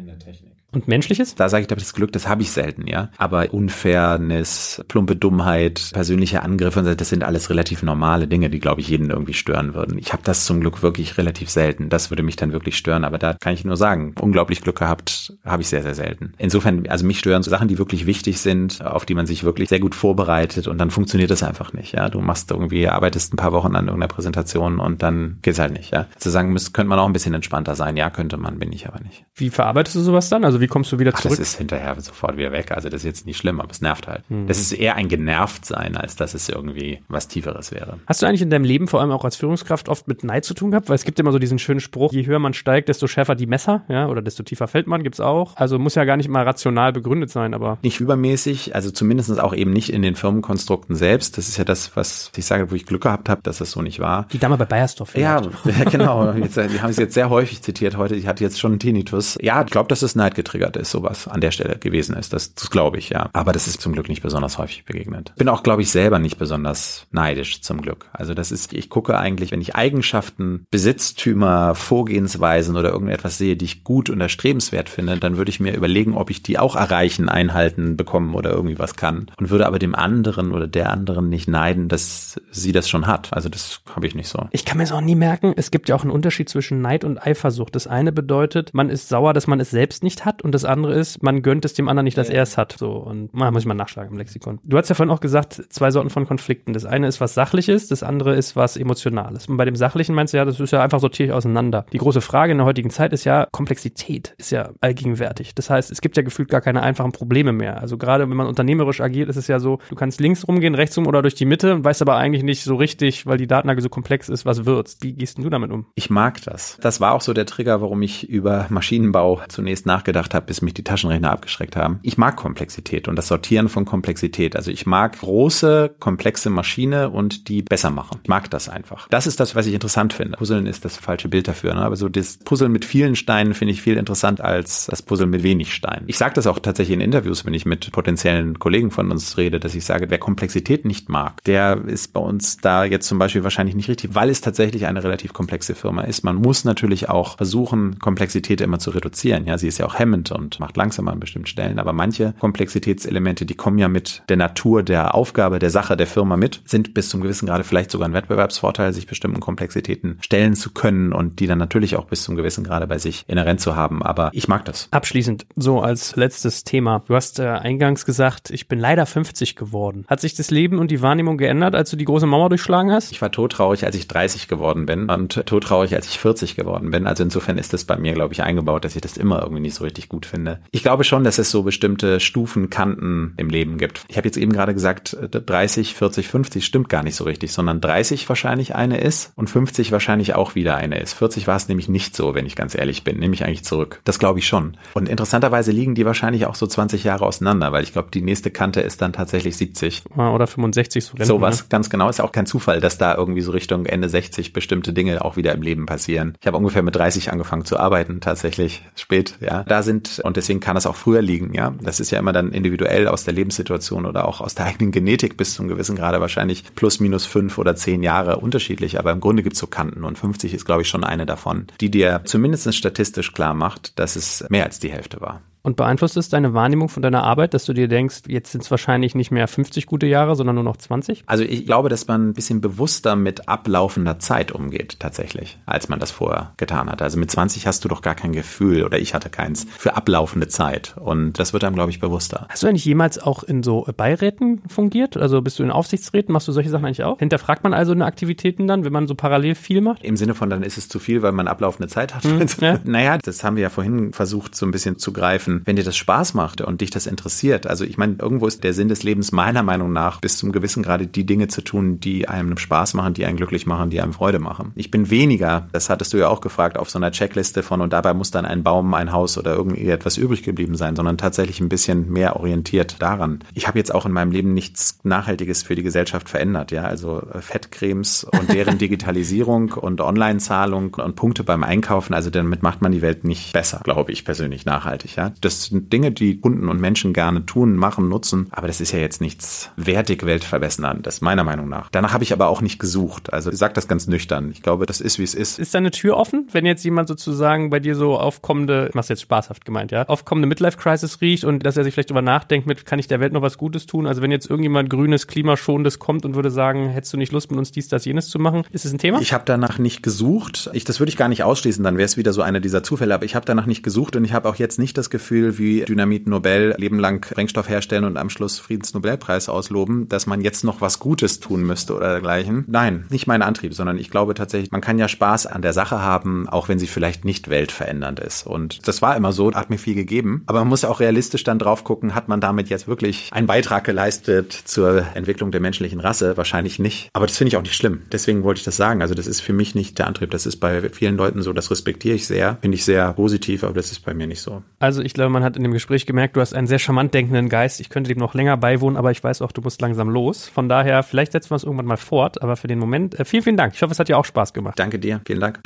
Speaker 1: Und menschliches?
Speaker 2: Da sage ich, glaube das Glück, das habe ich selten, ja. Aber Unfairness, plumpe Dummheit, persönliche Angriffe, das sind alles relativ normale Dinge, die, glaube ich, jeden irgendwie stören würden. Ich habe das zum Glück wirklich relativ selten. Das würde mich dann wirklich stören. Aber da kann ich nur sagen, unglaublich Glück gehabt habe ich sehr, sehr selten. Insofern, also mich stören so Sachen, die wirklich wichtig sind, auf die man sich wirklich sehr gut vorbereitet und dann funktioniert das einfach nicht, ja. Du machst irgendwie, arbeitest ein paar Wochen an irgendeiner Präsentation und dann geht's halt nicht, ja. Zu sagen, müsste, könnte man auch ein bisschen entspannter sein. Ja, könnte man, bin ich aber nicht.
Speaker 1: Wie verarbeitest du sowas dann? Also wie kommst du wieder
Speaker 2: Ach,
Speaker 1: zurück?
Speaker 2: das ist hinterher sofort wieder weg. Also das ist jetzt nicht schlimm, aber es nervt halt. Mhm. Das ist eher ein genervt sein, als dass es irgendwie was Tieferes wäre.
Speaker 1: Hast du eigentlich in deinem Leben vor allem auch als Führungskraft oft mit Neid zu tun gehabt? Weil es gibt immer so diesen schönen Spruch, je höher man steigt, desto schärfer die Messer, ja, oder desto tiefer fällt man, gibt's auch. Also muss ja gar nicht mal rational begründet sein, aber.
Speaker 2: Nicht übermäßig, also zumindest auch eben nicht in den Firmenkonstrukten selbst. Das ist ja das, was ich sage, wo ich Glück gehabt habe, dass das so nicht war.
Speaker 1: Die Dame bei Bayersdorf.
Speaker 2: Ja, ja, genau. Jetzt, die haben es jetzt sehr häufig zitiert heute. Ich hatte jetzt schon einen Tinnitus. Ja, ich glaube, dass es Neid getriggert ist, sowas an der Stelle gewesen ist. Das, das glaube ich, ja. Aber das ist zum Glück nicht besonders häufig begegnet. Bin auch, glaube ich, selber nicht besonders neidisch, zum Glück. Also das ist, ich gucke eigentlich, wenn ich Eigenschaften, Besitztümer, Vorgehensweisen oder irgendetwas sehe, die ich gut und erstrebenswert finde, dann würde ich mir überlegen, ob ich die auch erreichen, einhalten, bekommen oder irgendwie was kann. Und würde aber dem anderen oder der anderen nicht neiden, dass sie das schon hat. Also das habe ich nicht so.
Speaker 1: Ich kann mir es auch nie merken. Es gibt ja auch einen Unterschied zwischen Neid und Eifersucht. Das eine bedeutet, man ist sauer, dass man es selbst nicht hat und das andere ist, man gönnt es dem anderen nicht, dass ja. er es hat. So und man muss ich mal nachschlagen im Lexikon. Du hast ja vorhin auch gesagt, zwei Sorten von Konflikten. Das eine ist was Sachliches, das andere ist was Emotionales. Und bei dem Sachlichen meinst du ja, das ist ja einfach sortiere ich auseinander. Die große Frage in der heutigen Zeit ist ja, Komplexität ist ja allgegenwärtig. Das heißt, es gibt ja gefühlt gar keine einfachen Probleme mehr. Also gerade wenn man unternehmerisch agiert, ist es ja so, du kannst links rumgehen, rechts rum oder durch die Mitte und weißt aber eigentlich nicht so richtig, weil die Datenlage so komplex ist, was wird's. Wie gehst du damit um?
Speaker 2: Ich mag das. Das war auch so der Trigger, warum ich über Maschinenbau zunächst nachgedacht habe, bis mich die Taschenrechner abgeschreckt haben. Ich mag Komplexität und das Sortieren von Komplexität. Also ich mag große, komplexe Maschine und die besser machen. Ich mag das einfach. Das ist das, was ich interessant finde. Puzzeln ist das falsche Bild dafür. Ne? Aber so das Puzzle mit vielen Steinen finde ich viel interessant als das Puzzle mit wenig Steinen. Ich sage das auch tatsächlich in Interviews, wenn ich mit potenziellen Kollegen von uns rede, dass ich sage, wer Komplexität nicht mag, der ist bei uns da jetzt zum Beispiel wahrscheinlich nicht richtig, weil es tatsächlich eine relativ komplexe Firma ist. Man muss natürlich auch versuchen, Komplexität immer zu reduzieren. Ja, sie ist ja auch hemmend und macht langsamer an bestimmten Stellen, aber manche Komplexitätselemente, die kommen ja mit der Natur der Aufgabe, der Sache der Firma mit, sind bis zum gewissen Grade vielleicht sogar ein Wettbewerbsvorteil, sich bestimmten Komplexitäten stellen zu können und die dann natürlich auch bis zum gewissen Grade bei sich inhärent zu haben. Aber ich mag das.
Speaker 1: Abschließend, so als letztes Thema. Du hast äh, eingangs gesagt, ich bin leider 50 geworden. Hat sich das Leben und die Wahrnehmung geändert, als du die große Mauer durchschlagen hast?
Speaker 2: Ich war todtraurig, als ich 30 geworden bin und todtraurig, als ich 40 geworden bin. Also insofern ist das bei mir, glaube ich, eingebaut, dass ich das immer irgendwie nicht so richtig gut finde. Ich glaube schon, dass es so bestimmte Stufen, Kanten im Leben gibt. Ich habe jetzt eben gerade gesagt, 30, 40, 50 stimmt gar nicht so richtig, sondern 30 wahrscheinlich eine ist und 50 wahrscheinlich auch wieder eine ist. 40 war es nämlich nicht so, wenn ich ganz ehrlich bin, nehme ich eigentlich zurück. Das glaube ich schon. Und interessanterweise liegen die wahrscheinlich auch so 20 Jahre auseinander, weil ich glaube, die nächste Kante ist dann tatsächlich 70.
Speaker 1: Oder 65 so.
Speaker 2: Renten, Sowas, ne? ganz genau. Ist ja auch kein Zufall, dass da irgendwie so Richtung Ende 60 bestimmte Dinge auch wieder im Leben passieren. Ich habe ungefähr mit 30 angefangen zu arbeiten, tatsächlich spät, ja. Da sind, und deswegen kann es auch früher liegen, ja. Das ist ja immer dann individuell aus der Lebenssituation oder auch aus der eigenen Genetik bis zum gewissen Grade wahrscheinlich plus minus fünf oder zehn Jahre unterschiedlich. Aber im Grunde gibt's so Kanten und 50 ist, glaube ich, schon eine davon, die dir zumindest statistisch klar macht, dass es mehr als die Hälfte war.
Speaker 1: Und beeinflusst es deine Wahrnehmung von deiner Arbeit, dass du dir denkst, jetzt sind es wahrscheinlich nicht mehr 50 gute Jahre, sondern nur noch 20?
Speaker 2: Also ich glaube, dass man ein bisschen bewusster mit ablaufender Zeit umgeht, tatsächlich, als man das vorher getan hat. Also mit 20 hast du doch gar kein Gefühl, oder ich hatte keins, für ablaufende Zeit. Und das wird einem, glaube ich, bewusster.
Speaker 1: Hast du eigentlich jemals auch in so Beiräten fungiert? Also bist du in Aufsichtsräten? Machst du solche Sachen eigentlich auch? Hinterfragt man also eine Aktivitäten dann, wenn man so parallel viel macht?
Speaker 2: Im Sinne von, dann ist es zu viel, weil man ablaufende Zeit hat. Hm, ja. Naja, das haben wir ja vorhin versucht, so ein bisschen zu greifen wenn dir das Spaß macht und dich das interessiert. Also ich meine, irgendwo ist der Sinn des Lebens meiner Meinung nach bis zum gewissen Grade die Dinge zu tun, die einem Spaß machen, die einen glücklich machen, die einem Freude machen. Ich bin weniger, das hattest du ja auch gefragt, auf so einer Checkliste von und dabei muss dann ein Baum, ein Haus oder irgendwie etwas übrig geblieben sein, sondern tatsächlich ein bisschen mehr orientiert daran. Ich habe jetzt auch in meinem Leben nichts Nachhaltiges für die Gesellschaft verändert, ja, also äh, Fettcremes und deren Digitalisierung und Online-Zahlung und Punkte beim Einkaufen, also damit macht man die Welt nicht besser, glaube ich persönlich nachhaltig, ja. Das sind Dinge, die Kunden und Menschen gerne tun, machen, nutzen. Aber das ist ja jetzt nichts wertig weltverbesserndes, meiner Meinung nach. Danach habe ich aber auch nicht gesucht. Also ich sage das ganz nüchtern. Ich glaube, das ist, wie es ist.
Speaker 3: Ist deine Tür offen, wenn jetzt jemand sozusagen bei dir so aufkommende, ich mach's jetzt spaßhaft gemeint, ja, aufkommende Midlife-Crisis riecht und dass er sich vielleicht darüber nachdenkt mit, kann ich der Welt noch was Gutes tun? Also wenn jetzt irgendjemand grünes, klimaschonendes kommt und würde sagen, hättest du nicht Lust mit uns dies, das, jenes zu machen, ist es ein Thema?
Speaker 2: Ich habe danach nicht gesucht. Ich, das würde ich gar nicht ausschließen, dann wäre es wieder so einer dieser Zufälle. Aber ich habe danach nicht gesucht und ich habe auch jetzt nicht das Gefühl, wie Dynamit Nobel Leben lang Sprengstoff herstellen und am Schluss Friedensnobelpreis ausloben, dass man jetzt noch was Gutes tun müsste oder dergleichen. Nein, nicht mein Antrieb, sondern ich glaube tatsächlich, man kann ja Spaß an der Sache haben, auch wenn sie vielleicht nicht weltverändernd ist. Und das war immer so, hat mir viel gegeben. Aber man muss ja auch realistisch dann drauf gucken, hat man damit jetzt wirklich einen Beitrag geleistet zur Entwicklung der menschlichen Rasse? Wahrscheinlich nicht. Aber das finde ich auch nicht schlimm. Deswegen wollte ich das sagen. Also das ist für mich nicht der Antrieb. Das ist bei vielen Leuten so. Das respektiere ich sehr. Finde ich sehr positiv, aber das ist bei mir nicht so.
Speaker 3: Also ich glaube, man hat in dem Gespräch gemerkt, du hast einen sehr charmant denkenden Geist. Ich könnte dem noch länger beiwohnen, aber ich weiß auch, du musst langsam los. Von daher, vielleicht setzen wir es irgendwann mal fort. Aber für den Moment, äh, vielen, vielen Dank. Ich hoffe, es hat dir auch Spaß gemacht.
Speaker 2: Danke dir. Vielen Dank.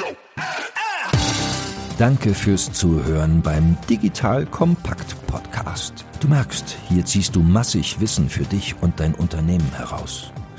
Speaker 4: Danke fürs Zuhören beim Digital Kompakt Podcast. Du merkst, hier ziehst du massig Wissen für dich und dein Unternehmen heraus.